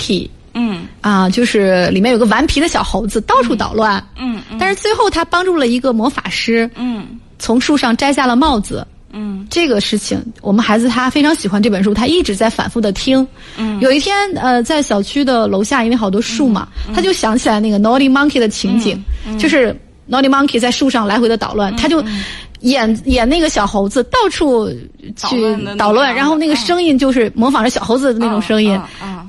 S1: 嗯。
S2: 啊，就是里面有个顽皮的小猴子，到处捣乱。
S1: 嗯。
S2: 但是最后他帮助了一个魔法师。
S1: 嗯。
S2: 从树上摘下了帽子。
S1: 嗯。
S2: 这个事情，我们孩子他非常喜欢这本书，他一直在反复的听。
S1: 嗯。
S2: 有一天，呃，在小区的楼下，因为好多树嘛，他就想起来那个 Naughty Monkey 的情景，就是 Naughty Monkey 在树上来回的捣乱，他就。演演那个小猴子到处去捣乱，然后那个声音就是模仿着小猴子的那种声音，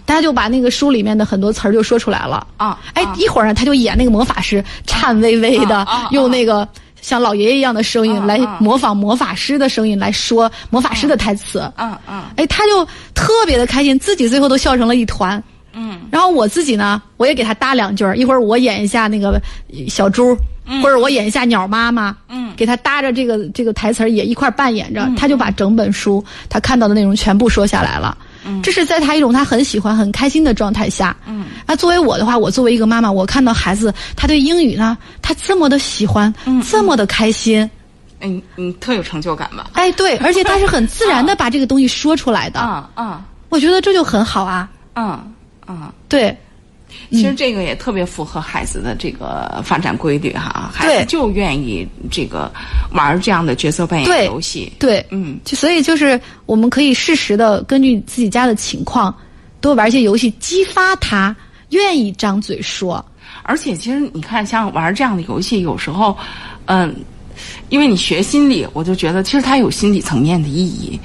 S2: 他就把那个书里面的很多词儿就说出来了。
S1: 啊，
S2: 哎，一会儿呢，他就演那个魔法师，颤巍巍的用那个像老爷爷一样的声音来模仿魔法师的声音来说魔法师的台词。
S1: 嗯嗯，
S2: 哎，他就特别的开心，自己最后都笑成了一团。
S1: 嗯，
S2: 然后我自己呢，我也给他搭两句儿，一会儿我演一下那个小猪。或者我演一下鸟妈妈，
S1: 嗯，
S2: 给他搭着这个这个台词儿也一块扮演着，他就把整本书他看到的内容全部说下来了。
S1: 嗯，
S2: 这是在他一种他很喜欢、很开心的状态下。
S1: 嗯，
S2: 那，作为我的话，我作为一个妈妈，我看到孩子他对英语呢，他这么的喜欢，嗯这么的开心，
S1: 哎，你特有成就感吧？
S2: 哎，对，而且他是很自然的把这个东西说出来的。
S1: 啊啊，
S2: 我觉得这就很好啊。
S1: 嗯嗯，
S2: 对。
S1: 其实这个也特别符合孩子的这个发展规律哈，孩子就愿意这个玩这样的角色扮演游戏。
S2: 对，
S1: 嗯，
S2: 就所以就是我们可以适时的根据自己家的情况，多玩一些游戏，激发他愿意张嘴说。
S1: 而且其实你看，像玩这样的游戏，有时候，嗯，因为你学心理，我就觉得其实它有心理层面的意义。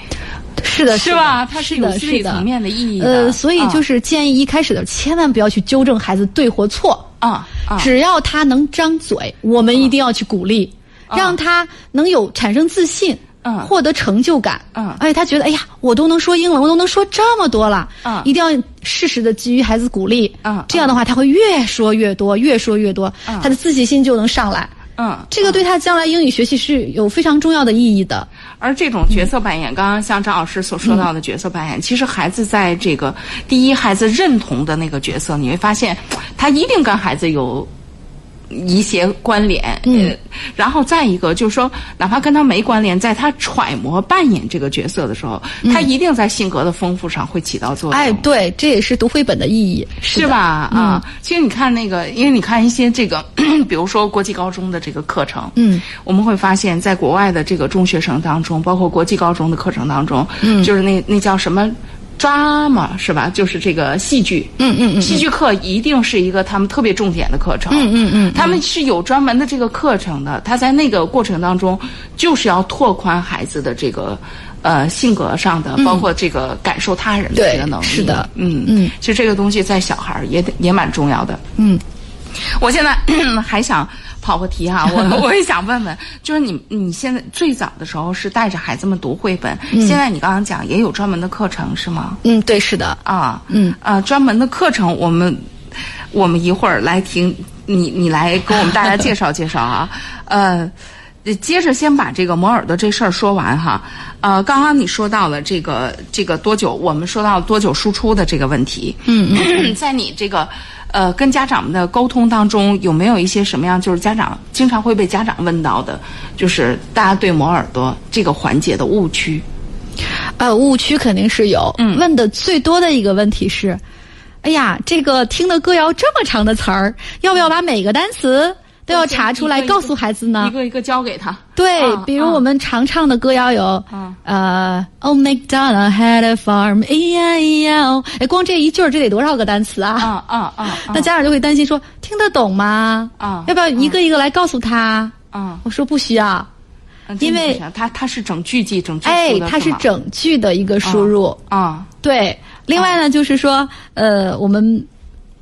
S2: 是的，
S1: 是吧？它
S2: 是
S1: 有心理层面的意义
S2: 的。呃，所以就是建议一开始的千万不要去纠正孩子对或错
S1: 啊。
S2: 只要他能张嘴，我们一定要去鼓励，让他能有产生自信，
S1: 嗯，
S2: 获得成就感，
S1: 嗯，
S2: 而且他觉得，哎呀，我都能说英文，我都能说这么多了，
S1: 嗯，
S2: 一定要适时的给予孩子鼓励，
S1: 嗯，
S2: 这样的话他会越说越多，越说越多，他的自信心就能上来。
S1: 嗯，
S2: 这个对他将来英语学习是有非常重要的意义的。
S1: 而这种角色扮演，刚刚像张老师所说到的角色扮演，其实孩子在这个第一，孩子认同的那个角色，你会发现，他一定跟孩子有。一些关联，
S2: 嗯，
S1: 然后再一个就是说，哪怕跟他没关联，在他揣摩扮演这个角色的时候，他一定在性格的丰富上会起到作用。
S2: 哎，对，这也是读绘本的意义，
S1: 是吧？啊，其实你看那个，因为你看一些这个，比如说国际高中的这个课程，
S2: 嗯，
S1: 我们会发现，在国外的这个中学生当中，包括国际高中的课程当中，
S2: 嗯，
S1: 就是那那叫什么？抓嘛是吧？就是这个戏剧，
S2: 嗯嗯嗯，
S1: 戏剧课一定是一个他们特别重点的课程，
S2: 嗯嗯嗯，
S1: 他们是有专门的这个课程的。他在那个过程当中，就是要拓宽孩子的这个呃性格上的，包括这个感受他人的这个能力。
S2: 是的，
S1: 嗯
S2: 嗯，
S1: 其实这个东西在小孩儿也也蛮重要的。
S2: 嗯，
S1: 我现在 还想跑个题哈，我 我也想问问，就是你你现在最早的时候是带着孩子们读绘本，现在你刚刚讲也有专门的课程是吗？
S2: 嗯，对，是的。
S1: 啊，
S2: 嗯
S1: 啊，专门的课程，我们我们一会儿来听你你来给我们大家介绍介绍啊，呃。接着先把这个磨耳朵这事儿说完哈，呃，刚刚你说到了这个这个多久，我们说到多久输出的这个问题，
S2: 嗯
S1: 嗯，在你这个呃跟家长们的沟通当中，有没有一些什么样就是家长经常会被家长问到的，就是大家对磨耳朵这个环节的误区？
S2: 呃，误区肯定是有，
S1: 嗯
S2: 问的最多的一个问题是，哎呀，这个听的歌谣这么长的词儿，要不要把每个单词都要查出来告诉孩子呢
S1: 一？个一个教给他。
S2: 对
S1: 嗯，
S2: 比如我们常唱的歌谣有，
S1: 嗯
S2: 呃，Oh MacDonald had a farm，哎呀哎呀哦，哎，光这一句儿这得多少个单词啊？
S1: 啊啊啊！
S2: 那家长就会担心说，听得懂吗？
S1: 啊
S2: 要不要一个一个来告诉他？
S1: 啊，
S2: 我说不需要，因为
S1: 他他是整句记整
S2: 哎它是整句的一个输入。
S1: 啊
S2: 对，另外呢，就是说，呃，我们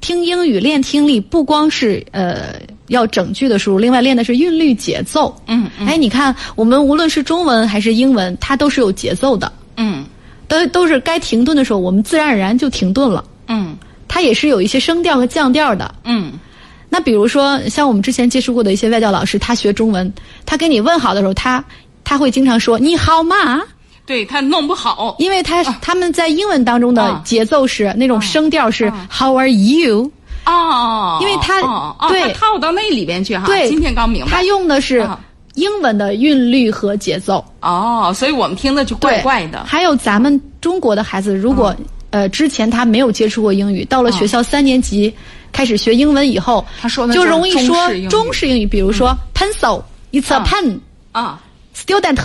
S2: 听英语练听力，不光是呃要整句的输入，另外练的是韵律节奏。
S1: 嗯嗯。
S2: 哎，你看，我们无论是中文还是英文，它都是有节奏的，
S1: 嗯。
S2: 都都是该停顿的时候，我们自然而然就停顿了。
S1: 嗯。
S2: 它也是有一些声调和降调的。
S1: 嗯。
S2: 那比如说，像我们之前接触过的一些外教老师，他学中文，他跟你问好的时候，他他会经常说“你好吗”，
S1: 对他弄不好，
S2: 因为他、他们在英文当中的
S1: 啊。
S2: 节奏是、那种声调是
S1: 啊。
S2: “How are you”，
S1: 哦，
S2: 因为他
S1: 哦他套到那里边去哈。
S2: 对
S1: 今天刚明白。
S2: 他用的是
S1: 啊
S2: 英文的韵律和节奏。
S1: 哦，所以我们听的就怪怪的。
S2: 还有咱们中国的孩子，如果、呃之前他没有接触过英语，到了学校三年级、开始学英文以后，
S1: 他说的
S2: 就容易说中式英语，比如说、pencil，it's a
S1: 啊
S2: pen，student，、
S1: 啊
S2: student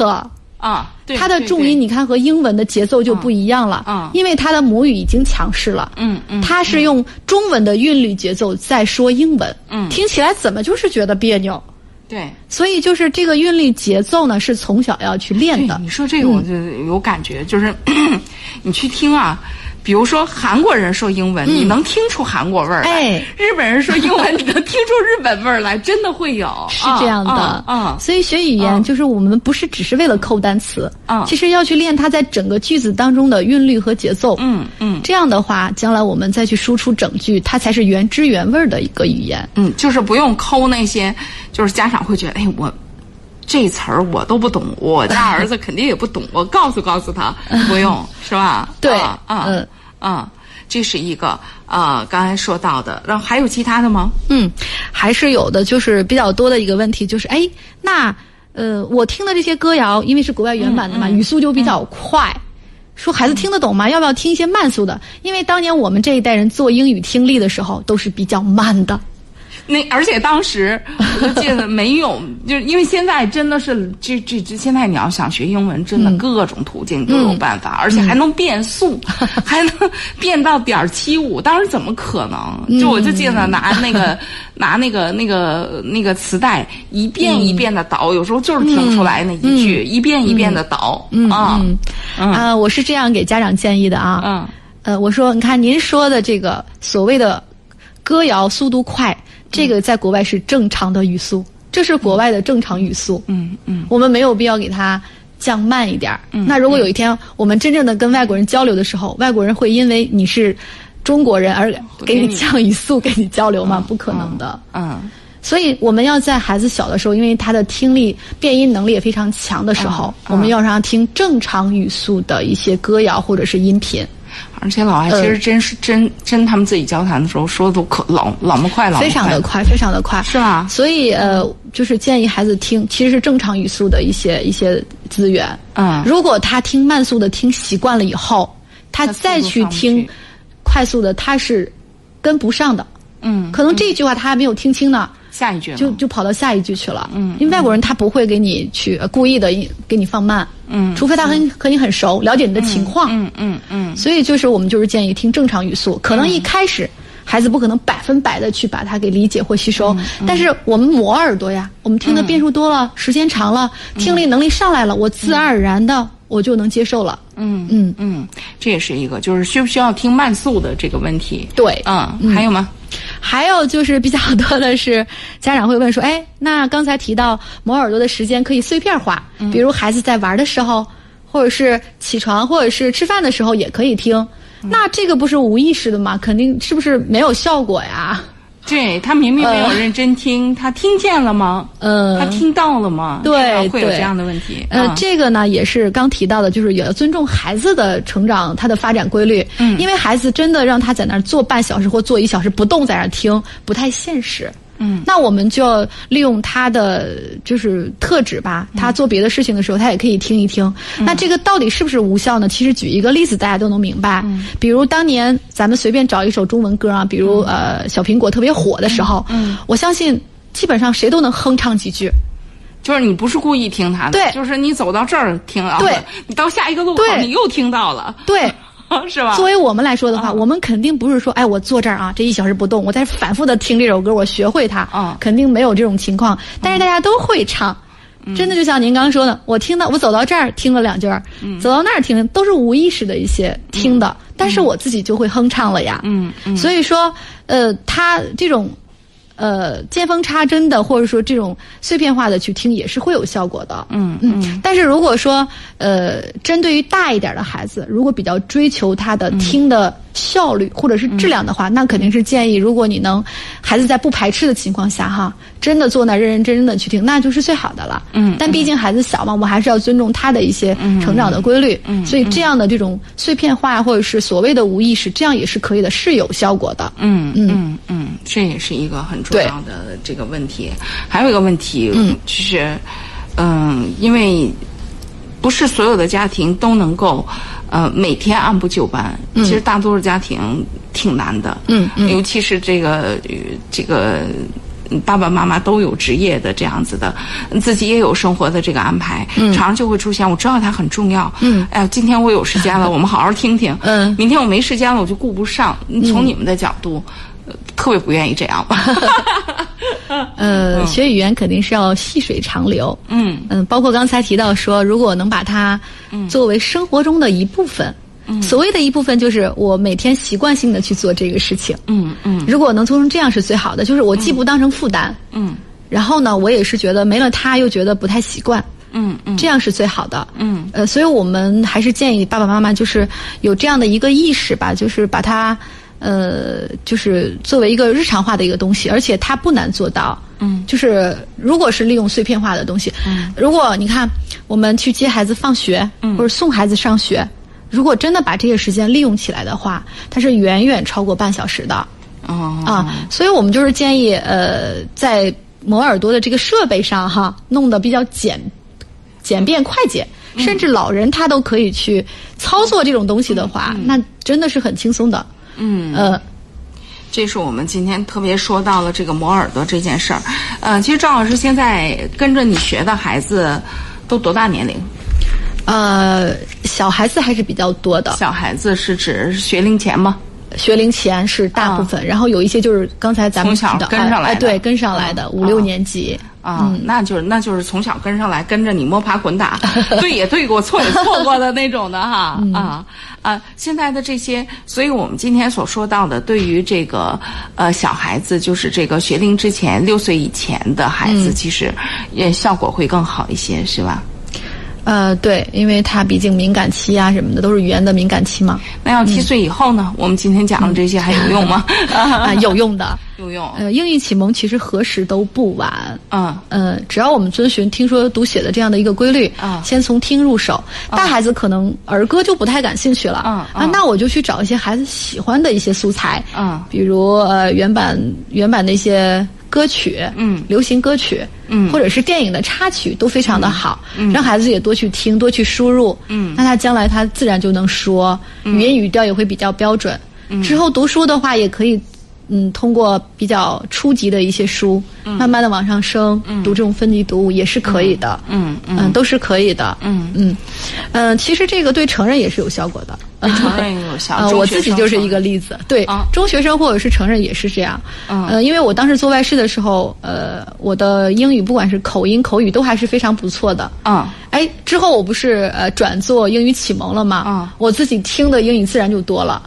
S1: 啊，对
S2: 它的重音你看和英文的节奏就不一样了，
S1: 嗯嗯
S2: 因为它的母语已经强势了，
S1: 嗯嗯
S2: 它是用中文的韵律节奏在说英文，
S1: 嗯
S2: 听起来怎么就是觉得别扭？
S1: 对
S2: 所以就是这个韵律节奏呢，是从小要去练的，。
S1: 你说这个我就有感觉，就是 你去听啊。比如说韩国人说英文，你能听出韩国味儿来；日本人说英文，你能听出日本味儿来，真的会有。
S2: 是这样的，
S1: 啊啊
S2: 所以学语言
S1: 嗯。
S2: 就是我们不是只是为了扣单词，
S1: 啊
S2: 其实要去练它在整个句子当中的韵律和节奏，
S1: 嗯嗯。
S2: 这样的话，将来我们再去输出整句，它才是原汁原味儿的一个语言。
S1: 嗯，就是不用抠那些，就是家长会觉得，哎，我这词儿我都不懂，我家 儿子肯定也不懂，我告诉告诉他，不用是吧？
S2: 对
S1: 啊啊
S2: 嗯
S1: 啊，这是一个啊，刚才说到的，然后还有其他的吗？
S2: 嗯，还是有的，就是比较多的一个问题，就是哎，那呃，我听的这些歌谣，因为是国外原版的嘛，
S1: 嗯
S2: 语速就比较快。说孩子听得懂吗？要不要听一些慢速的？因为当年我们这一代人做英语听力的时候都是比较慢的。
S1: 那而且当时我就记得没有，就是因为现在真的是这这这，现在你要想学英文，真的各种途径都有办法，而且还能变速，还能变到点儿七五。当时怎么可能？就我就记得拿那个 拿那个那个那个磁带一遍一遍的倒，有时候就是听不出来那一句，一遍一遍的倒啊，
S2: 嗯。啊、我是这样给家长建议的啊。
S1: 嗯。
S2: 呃，我说，你看您说的这个所谓的歌谣速度快，这个在国外是正常的语速，这是国外的正常语速。
S1: 嗯嗯
S2: 我们没有必要给它降慢一点儿。那如果有一天我们真正的跟外国人交流的时候，外国人会因为你是中国人而给你降语速跟你交流吗？不可能的。
S1: 嗯
S2: 所以我们要在孩子小的时候，因为他的听力变音能力也非常强的时候，
S1: 嗯
S2: 我们要让他听正常语速的一些歌谣或者是音频。
S1: 而且老外其实真是真真，他们自己交谈的时候说的都可老老么快，老么
S2: 非常的快，非常的快，
S1: 是吧？
S2: 所以呃，就是建议孩子听，其实是正常语速的一些一些资源。
S1: 嗯
S2: 如果他听慢速的听习惯了以后，他再去听快速的，他是跟不上的。
S1: 嗯，
S2: 可能这句话他还没有听清呢，
S1: 下一句呢
S2: 就就跑到下一句去了。
S1: 嗯
S2: 因为外国人他不会给你去呃故意的给你放慢。
S1: 嗯
S2: 除非他很和你很熟，了解你的情况。
S1: 嗯嗯嗯
S2: 所以就是我们就是建议听正常语速，可能一开始。孩子不可能百分百的去把它给理解或吸收，
S1: 嗯
S2: 但是我们磨耳朵呀，我们听的遍数多了，时间长了，听力能力上来了，我自然而然的我就能接受了。
S1: 嗯
S2: 嗯，
S1: 嗯，这也是一个就是需不需要听慢速的这个问题。
S2: 对，
S1: 嗯，还有吗？
S2: 还有就是比较多的是，家长会问说：“哎，那刚才提到磨耳朵的时间可以碎片化，比如孩子在玩的时候，或者是起床，或者是吃饭的时候也可以听。那这个不是无意识的吗？肯定是不是没有效果呀？”
S1: 对他明明没有认真听，他听见了吗？
S2: 呃，
S1: 他听到了吗？
S2: 对，
S1: 会有这样的问题。
S2: 呃，这个呢也是刚提到的，就是也要尊重孩子的成长，他的发展规律。
S1: 嗯，
S2: 因为孩子真的让他在那儿坐半小时或坐一小时不动，在那儿听，不太现实。
S1: 嗯，
S2: 那我们就要利用他的就是特质吧，他做别的事情的时候，他也可以听一听。那这个到底是不是无效呢？其实举一个例子，大家都能明白。比如当年咱们随便找一首中文歌啊，比如呃小苹果特别火的时候，
S1: 嗯，
S2: 我相信基本上谁都能哼唱几句。
S1: 就是你不是故意听他的，
S2: 对，
S1: 就是你走到这儿听啊，
S2: 对，
S1: 你到下一个路口你又听到了，
S2: 对。
S1: 是吧？
S2: 作为我们来说的话，我们肯定不是说，哎，我坐这儿啊，这一小时不动，我在反复的听这首歌，我学会它，
S1: 啊，
S2: 肯定没有这种情况。但是大家都会唱，真的就像您刚刚说的，我听到我走到这儿听了两句儿，走到那儿听，都是无意识的一些听的，但是我自己就会哼唱了呀。
S1: 嗯嗯。
S2: 所以说，呃，他这种。呃，见缝插针的，或者说这种碎片化的去听，也是会有效果的。
S1: 嗯
S2: 嗯。但是如果说，呃，针对于大一点的孩子，如果比较追求他的听的效率或者是质量的话，那肯定是建议，如果你能孩子在不排斥的情况下，哈，真的坐那认认真真的去听，那就是最好的了。
S1: 嗯。
S2: 但毕竟孩子小嘛，我们还是要尊重他的一些成长的规律。
S1: 嗯。
S2: 所以这样的这种碎片化或者是所谓的无意识，这样也是可以的，是有效果的。
S1: 嗯嗯嗯，这也是一个很。重要的这个问题，还有一个问题，
S2: 嗯，
S1: 就是，嗯，因为不是所有的家庭都能够，呃，每天按部就班。
S2: 其
S1: 实大多数家庭挺难的，
S2: 嗯嗯，
S1: 尤其是这个这个爸爸妈妈都有职业的这样子的，自己也有生活的这个安排，
S2: 嗯，
S1: 常常就会出现。我知道它很重要，
S2: 嗯，
S1: 哎，今天我有时间了，我们好好听听，
S2: 嗯，
S1: 明天我没时间了，我就顾不上。从你们的角度。特别不愿意这样吧？
S2: 呃，学语言肯定是要细水长流。
S1: 嗯
S2: 嗯，包括刚才提到说，如果能把它作为生活中的一部分，所谓的一部分就是我每天习惯性的去做这个事情。
S1: 嗯嗯，
S2: 如果能做成这样是最好的，就是我既不当成负担，
S1: 嗯，
S2: 然后呢，我也是觉得没了它又觉得不太习惯。
S1: 嗯嗯，
S2: 这样是最好的。
S1: 嗯
S2: 呃，所以我们还是建议爸爸妈妈就是有这样的一个意识吧，就是把它。呃，就是作为一个日常化的一个东西，而且它不难做到。
S1: 嗯，
S2: 就是如果是利用碎片化的东西，
S1: 嗯，
S2: 如果你看我们去接孩子放学，
S1: 嗯，
S2: 或者送孩子上学，如果真的把这些时间利用起来的话，它是远远超过半小时的。
S1: 哦
S2: 啊，所以我们就是建议，呃，在磨耳朵的这个设备上，哈，弄得比较简简便快捷，甚至老人他都可以去操作这种东西的话，那真的是很轻松的。
S1: 嗯
S2: 呃，
S1: 这是我们今天特别说到了这个磨耳朵这件事儿。呃，其实赵老师现在跟着你学的孩子都多大年龄？
S2: 呃，小孩子还是比较多的。
S1: 小孩子是指学龄前吗？
S2: 学龄前是大部分，然后有一些就是刚才咱们
S1: 从小跟上来
S2: 的，对，跟上来的五六年级
S1: 啊，那就是那就是从小跟上来，跟着你摸爬滚打，对也对过，错也 错过的那种的哈。啊啊！现在的这些，所以我们今天所说到的，对于这个呃小孩子，就是这个学龄之前六岁以前的孩子，其实也效果会更好一些，是吧？
S2: 呃，对，因为他毕竟敏感期啊什么的都是语言的敏感期嘛。
S1: 那要七岁以后呢？我们今天讲的这些还有用吗？
S2: 啊，有用的，
S1: 有用。
S2: 呃，英语启蒙其实何时都不晚。
S1: 嗯
S2: 呃，只要我们遵循听说读写的这样的一个规律，
S1: 啊，
S2: 先从听入手。大孩子可能儿歌就不太感兴趣了，
S1: 嗯
S2: 啊，那我就去找一些孩子喜欢的一些素材，
S1: 嗯，
S2: 比如呃原版原版的一些。歌曲，
S1: 嗯，
S2: 流行歌曲，
S1: 嗯，
S2: 或者是电影的插曲都非常的好，
S1: 嗯，
S2: 让孩子也多去听，多去输入，
S1: 嗯，
S2: 那他将来他自然就能说，语音语调也会比较标准，
S1: 嗯，
S2: 之后读书的话也可以，嗯，通过比较初级的一些书，
S1: 嗯，
S2: 慢慢的往上升，
S1: 嗯，
S2: 读这种分级读物也是可以的，
S1: 嗯
S2: 嗯，都是可以的，
S1: 嗯
S2: 嗯，呃，其实这个对成人也是有效果的。
S1: 成人也有效，
S2: 呃，我自己就是一个例子。对，中学生或者是成人也是这样。
S1: 嗯，
S2: 呃，因为我当时做外事的时候，呃，我的英语不管是口音、口语都还是非常不错的。
S1: 嗯，
S2: 哎，之后我不是呃转做英语启蒙了吗？
S1: 嗯，
S2: 我自己听的英语自然就多了。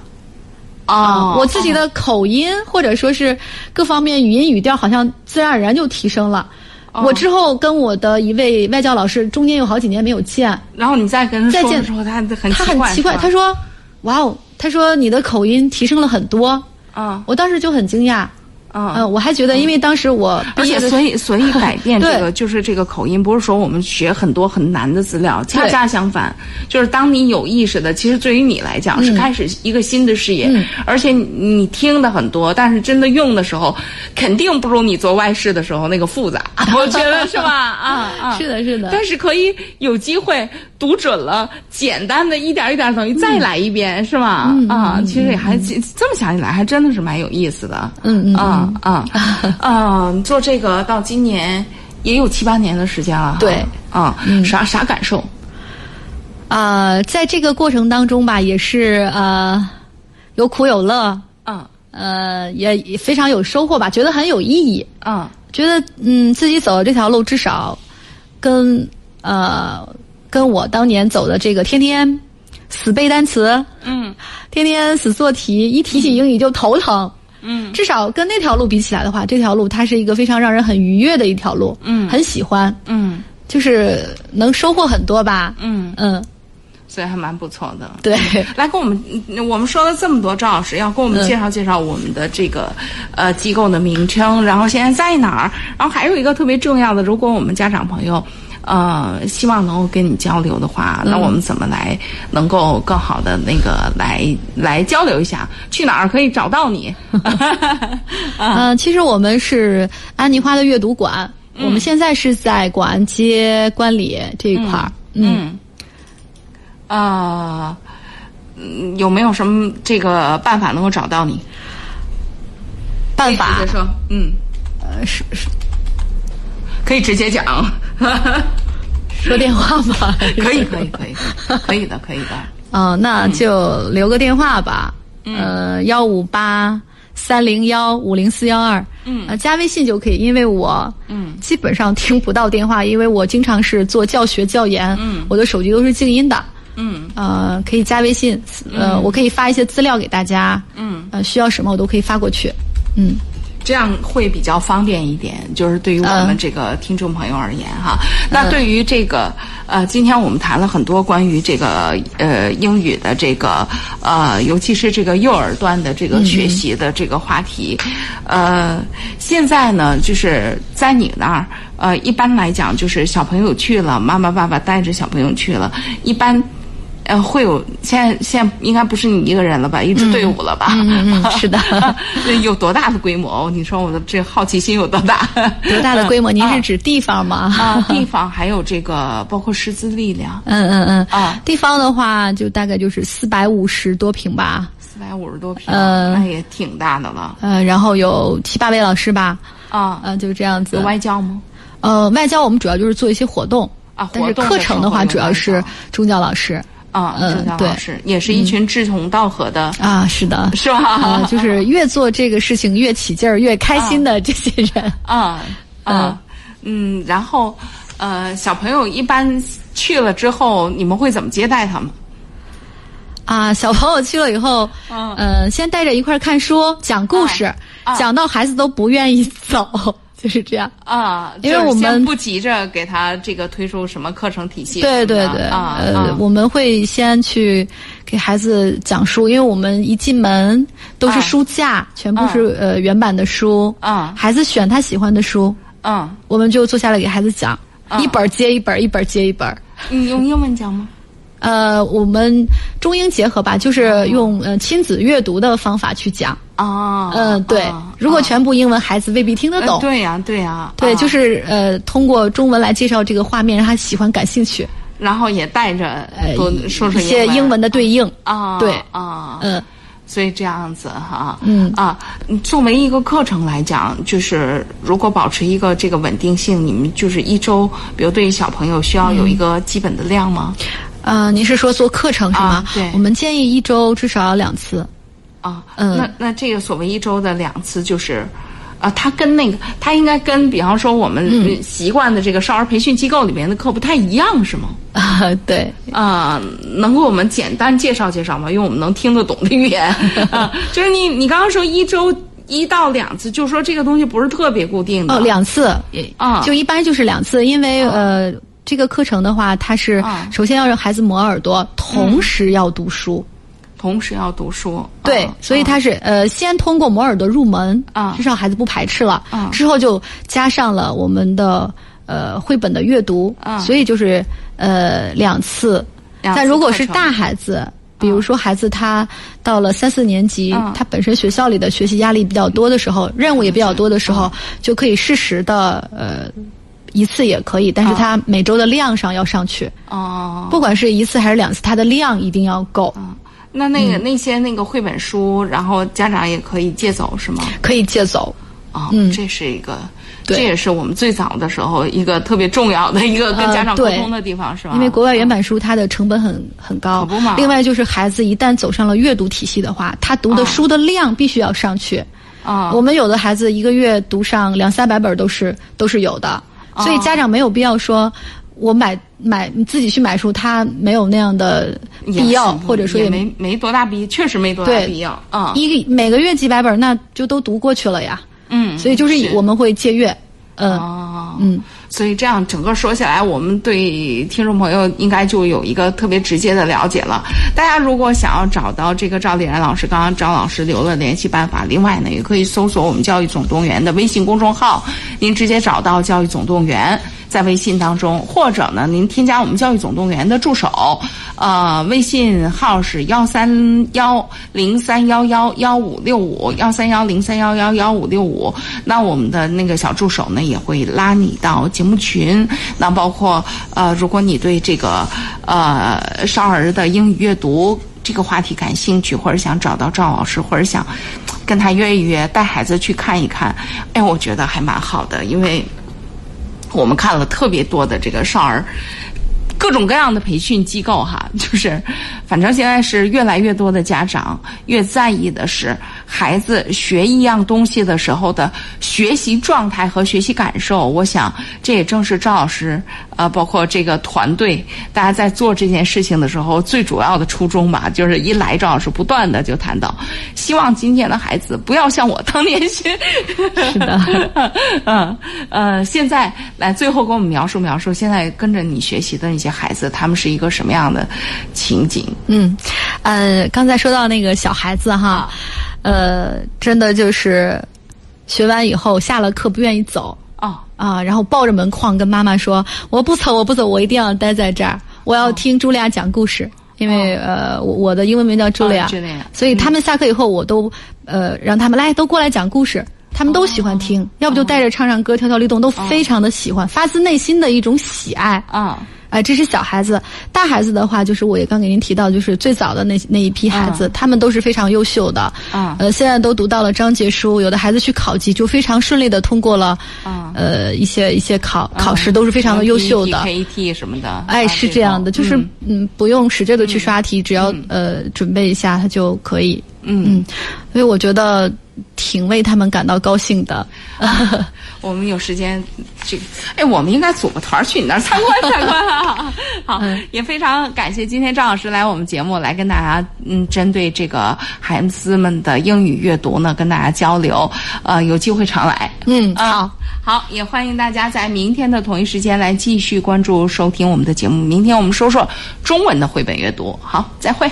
S1: 哦，
S2: 我自己的口音或者说是各方面语音语调，好像自然而然就提升了。我之后跟我的一位外教老师，中间有好几年没有见，
S1: 然后你再跟他
S2: 再见
S1: 说的时候，他很
S2: 他很奇怪，他说：“哇哦，他说你的口音提升了很多。”
S1: 啊
S2: 我当时就很惊讶。
S1: 嗯。
S2: 嗯，我还觉得，因为当时我
S1: 而且，所以，所以改变这个就是这个口音，不是说我们学很多很难的资料，恰恰相反，就是当你有意识的，其实对于你来讲是
S2: 嗯
S1: 开始一个新的视野，
S2: 嗯。
S1: 而且你你听的很多，但是真的用的时候，肯定不如你做外事的时候那个复杂，我觉得是吧？啊啊，
S2: 是的，是的，
S1: 但是可以有机会读准了，简单的一点一点等于再来一遍，是吧？
S2: 嗯
S1: 啊，其实也还这么想起来，还真的是蛮有意思的。
S2: 嗯嗯
S1: 啊啊啊！做这个到今年也有七八年的时间了。
S2: 对
S1: 啊，啥啥感受？
S2: 啊，在这个过程当中吧，也是呃，有苦有乐，
S1: 嗯
S2: 呃，也也非常有收获吧，觉得很有意义。
S1: 嗯
S2: 觉得嗯，自己走的这条路，至少跟呃跟我当年走的这个天天死背单词，
S1: 嗯
S2: 天天死做题，一提起英语就头疼。
S1: 嗯。
S2: 至少跟那条路比起来的话，这条路它是一个非常让人很愉悦的一条路，
S1: 嗯。
S2: 很喜欢，
S1: 嗯。
S2: 就是能收获很多吧。
S1: 嗯，
S2: 嗯，
S1: 所以还蛮不错的。
S2: 对，
S1: 来跟我们，嗯我们说了这么多，赵老师要跟我们
S2: 嗯。
S1: 介绍介绍我们的这个、呃机构的名称，然后现在在哪儿，然后还有一个特别重要的，如果我们家长朋友。呃，希望能够跟你交流的话，
S2: 嗯
S1: 那我们怎么来能够更好的那个来来交流一下？去哪儿可以找到你？
S2: 呃，其实我们是安妮花的阅读馆，我们现在是在广安街观礼这一块儿。嗯，
S1: 嗯，呃，嗯有没有什么这个办法能够找到你？
S2: 办法
S1: 嗯，
S2: 呃是是
S1: 可以直接讲。
S2: 说电话吗？
S1: 可以，可以，可以，可以的，可以的。
S2: 嗯，那就留个电话吧。呃，幺五八三零幺五零四幺二。
S1: 嗯
S2: 呃，加微信就可以，因为我
S1: 嗯
S2: 基本上听不到电话，因为我经常是做教学教研，
S1: 嗯
S2: 我的手机都是静音的。
S1: 嗯
S2: 呃，可以加微信，呃，我可以发一些资料给大家，
S1: 嗯，
S2: 呃，需要什么我都可以发过去。嗯，
S1: 这样会比较方便一点，就是对于我们
S2: 嗯
S1: 这个听众朋友而言哈。那对于这个呃，今天我们谈了很多关于这个呃英语的这个呃，尤其是这个幼儿端的这个学习的这个话题，呃，现在呢，就是在你那儿，呃，一般来讲就是小朋友去了，妈妈爸爸带着小朋友去了，一般。呃，会有现在现在应该不是你一个人了吧，一支队伍了吧？
S2: 嗯嗯嗯 是的
S1: 有多大的规模？你说我的这好奇心有多大？
S2: 多大的规模？您
S1: 啊
S2: 是指地方吗？
S1: 啊，地方还有这个包括师资力量，
S2: 嗯嗯嗯
S1: 啊
S2: 地方的话就大概就是四百五十多平吧，
S1: 四百五十多平，
S2: 呃
S1: 那也挺大的了
S2: 呃，然后有七八位老师吧，
S1: 啊。
S2: 呃，就这样子
S1: 有。外教吗？
S2: 呃，外教我们主要就是做一些活动
S1: 啊
S2: 但是
S1: 活动
S2: 课程的话主要是
S1: 教
S2: 中教老师
S1: 啊，
S2: 嗯对
S1: 郑教老师也是一群志同道合的，
S2: 啊，是的，
S1: 是吧？
S2: 啊，就是越做这个事情越起劲儿、越开心的这些人。
S1: 啊啊嗯，然后呃，小朋友一般去了之后，你们会怎么接待他们？
S2: 啊，小朋友去了以后，
S1: 嗯
S2: 呃，先带着一块儿看书、讲故事，
S1: 啊
S2: 讲到孩子都不愿意走，就是这样。
S1: 啊，
S2: 因为我们
S1: 不急着给他这个推出什么课程体系
S2: 对，对对，
S1: 啊，
S2: 呃，
S1: 啊
S2: 我们会先去给孩子讲书，因为我们一进门都是
S1: 啊
S2: 书架，全部是呃原版的书，
S1: 啊
S2: 孩子选他喜欢的书，
S1: 啊，
S2: 我们就坐下来给孩子讲，
S1: 啊
S2: 一本儿接一本儿，一本儿接一本儿。
S1: 你用英文讲吗？
S2: 呃，我们中英结合吧，就是用呃亲子阅读的方法去讲。
S1: 啊，
S2: 嗯，对
S1: 啊，
S2: 如果全部英文，孩子未必听得懂。
S1: 呃对呀，对呀，
S2: 对，
S1: 啊
S2: 就是呃，通过中文来介绍这个画面，让他喜欢、感兴趣。
S1: 然后也带着多说说
S2: 一些英文的对应。
S1: 啊，
S2: 对
S1: 啊，
S2: 嗯，
S1: 所以这样子哈，
S2: 嗯
S1: 啊，作为一个课程来讲，就是如果保持一个这个稳定性，你们就是一周，比如对于小朋友需要有一个基本的量吗？
S2: 呃，您是说做课程是吗？
S1: 啊对。
S2: 我们建议一周至少两次。
S1: 啊，
S2: 嗯。
S1: 那那这个所谓一周的两次，就是，啊，它跟那个，它应该跟比方说我们习惯的这个少儿培训机构里面的课不太一样，是吗？
S2: 啊，对，
S1: 啊，能给我们简单介绍介绍吗？用我们能听得懂的语言。啊，就是你你刚刚说一周一到两次，就说这个东西不是特别固定的。
S2: 哦，两次。
S1: 啊，
S2: 就一般就是两次，因为呃，这个课程的话，它是首先要让孩子磨耳朵，同时要读书。
S1: 同时要读书，
S2: 对，所以他是呃，先通过磨耳朵入门
S1: 啊，
S2: 至少孩子不排斥了，啊。之后就加上了我们的呃绘本的阅读，所以就是呃两次。但如果是大孩子，比如说孩子他到了三四年级，他本身学校里的学习压力比较多的时候，任务也比较多的时候，就可以适时的呃一次也可以，但是他每周的量上要上去。
S1: 哦，
S2: 不管是一次还是两次，他的量一定要够。
S1: 那那个那些那个绘本书，然后家长也可以借走是吗？
S2: 可以借走，
S1: 啊，这是一个，这也是我们最早的时候一个特别重要的一个跟家长沟通的地方，是吧？
S2: 因为国外原版书它的成本很很高，另外就是孩子一旦走上了阅读体系的话，他读的书的量必须要上去。
S1: 啊，
S2: 我们有的孩子一个月读上两三百本都是都是有的，所以家长没有必要说。我买买你自己去买书，他没有那样的必要，或者说
S1: 也没没多大必，确实没多大必要啊。
S2: 一个每个月几百本，那就都读过去了呀。
S1: 嗯，
S2: 所以就是我们会借阅。嗯嗯，
S1: 所以这样整个说起来，我们对听众朋友应该就有一个特别直接的了解了。大家如果想要找到这个赵丽然老师，刚刚张老师留了联系办法，另外呢，也可以搜索我们教育总动员的微信公众号，您直接找到教育总动员。在微信当中，或者呢，您添加我们教育总动员的助手，呃，微信号是幺三幺零三幺幺幺五六五幺三幺零三幺幺幺五六五。那我们的那个小助手呢，也会拉你到节目群。那包括呃，如果你对这个呃少儿的英语阅读这个话题感兴趣，或者想找到赵老师，或者想跟他约一约，带孩子去看一看，哎，我觉得还蛮好的，因为。我们看了特别多的这个少儿，各种各样的培训机构哈，就是，反正现在是越来越多的家长越在意的是。孩子学一样东西的时候的学习状态和学习感受，我想这也正是赵老师呃，包括这个团队大家在做这件事情的时候最主要的初衷吧。就是一来，赵老师不断的就谈到，希望今天的孩子不要像我当年学。
S2: 是的，
S1: 嗯呃，现在来最后给我们描述描述，现在跟着你学习的那些孩子，他们是一个什么样的情景？
S2: 嗯，呃，刚才说到那个小孩子哈。呃，真的就是学完以后下了课不愿意走。
S1: 哦。
S2: 啊，然后抱着门框跟妈妈说：“我不走，我不走，我一定要待在这儿，我要听茱莉亚讲故事。”因为呃，我的英文名叫茱莉亚，所以他们下课以后我都呃让他们来都过来讲故事，他们都喜欢听，要不就带着唱唱歌、跳跳律动，都非常的喜欢，发自内心的一种喜爱。
S1: 啊。
S2: 啊，这是小孩子，大孩子的话，就是我也刚给您提到，就是最早的那那一批孩子，他们都是非常优秀的。
S1: 啊，
S2: 呃，现在都读到了章节书，有的孩子去考级就非常顺利的通过了。
S1: 啊，
S2: 呃，一些一些考考试都是非常的优秀的。
S1: K T 什么的。
S2: 哎，是这样的，就是嗯，不用使劲的去刷题，只要呃准备一下，他就可以。
S1: 嗯嗯，
S2: 所以我觉得。挺为他们感到高兴的。
S1: 我们有时间去，哎，我们应该组个团去你那儿参观参观啊！好，也非常感谢今天张老师来我们节目，来跟大家嗯，针对这个孩子们的英语阅读呢，跟大家交流。呃，有机会常来。
S2: 嗯，好，
S1: 好，也欢迎大家在明天的同一时间来继续关注收听我们的节目。明天我们说说中文的绘本阅读。好，再会。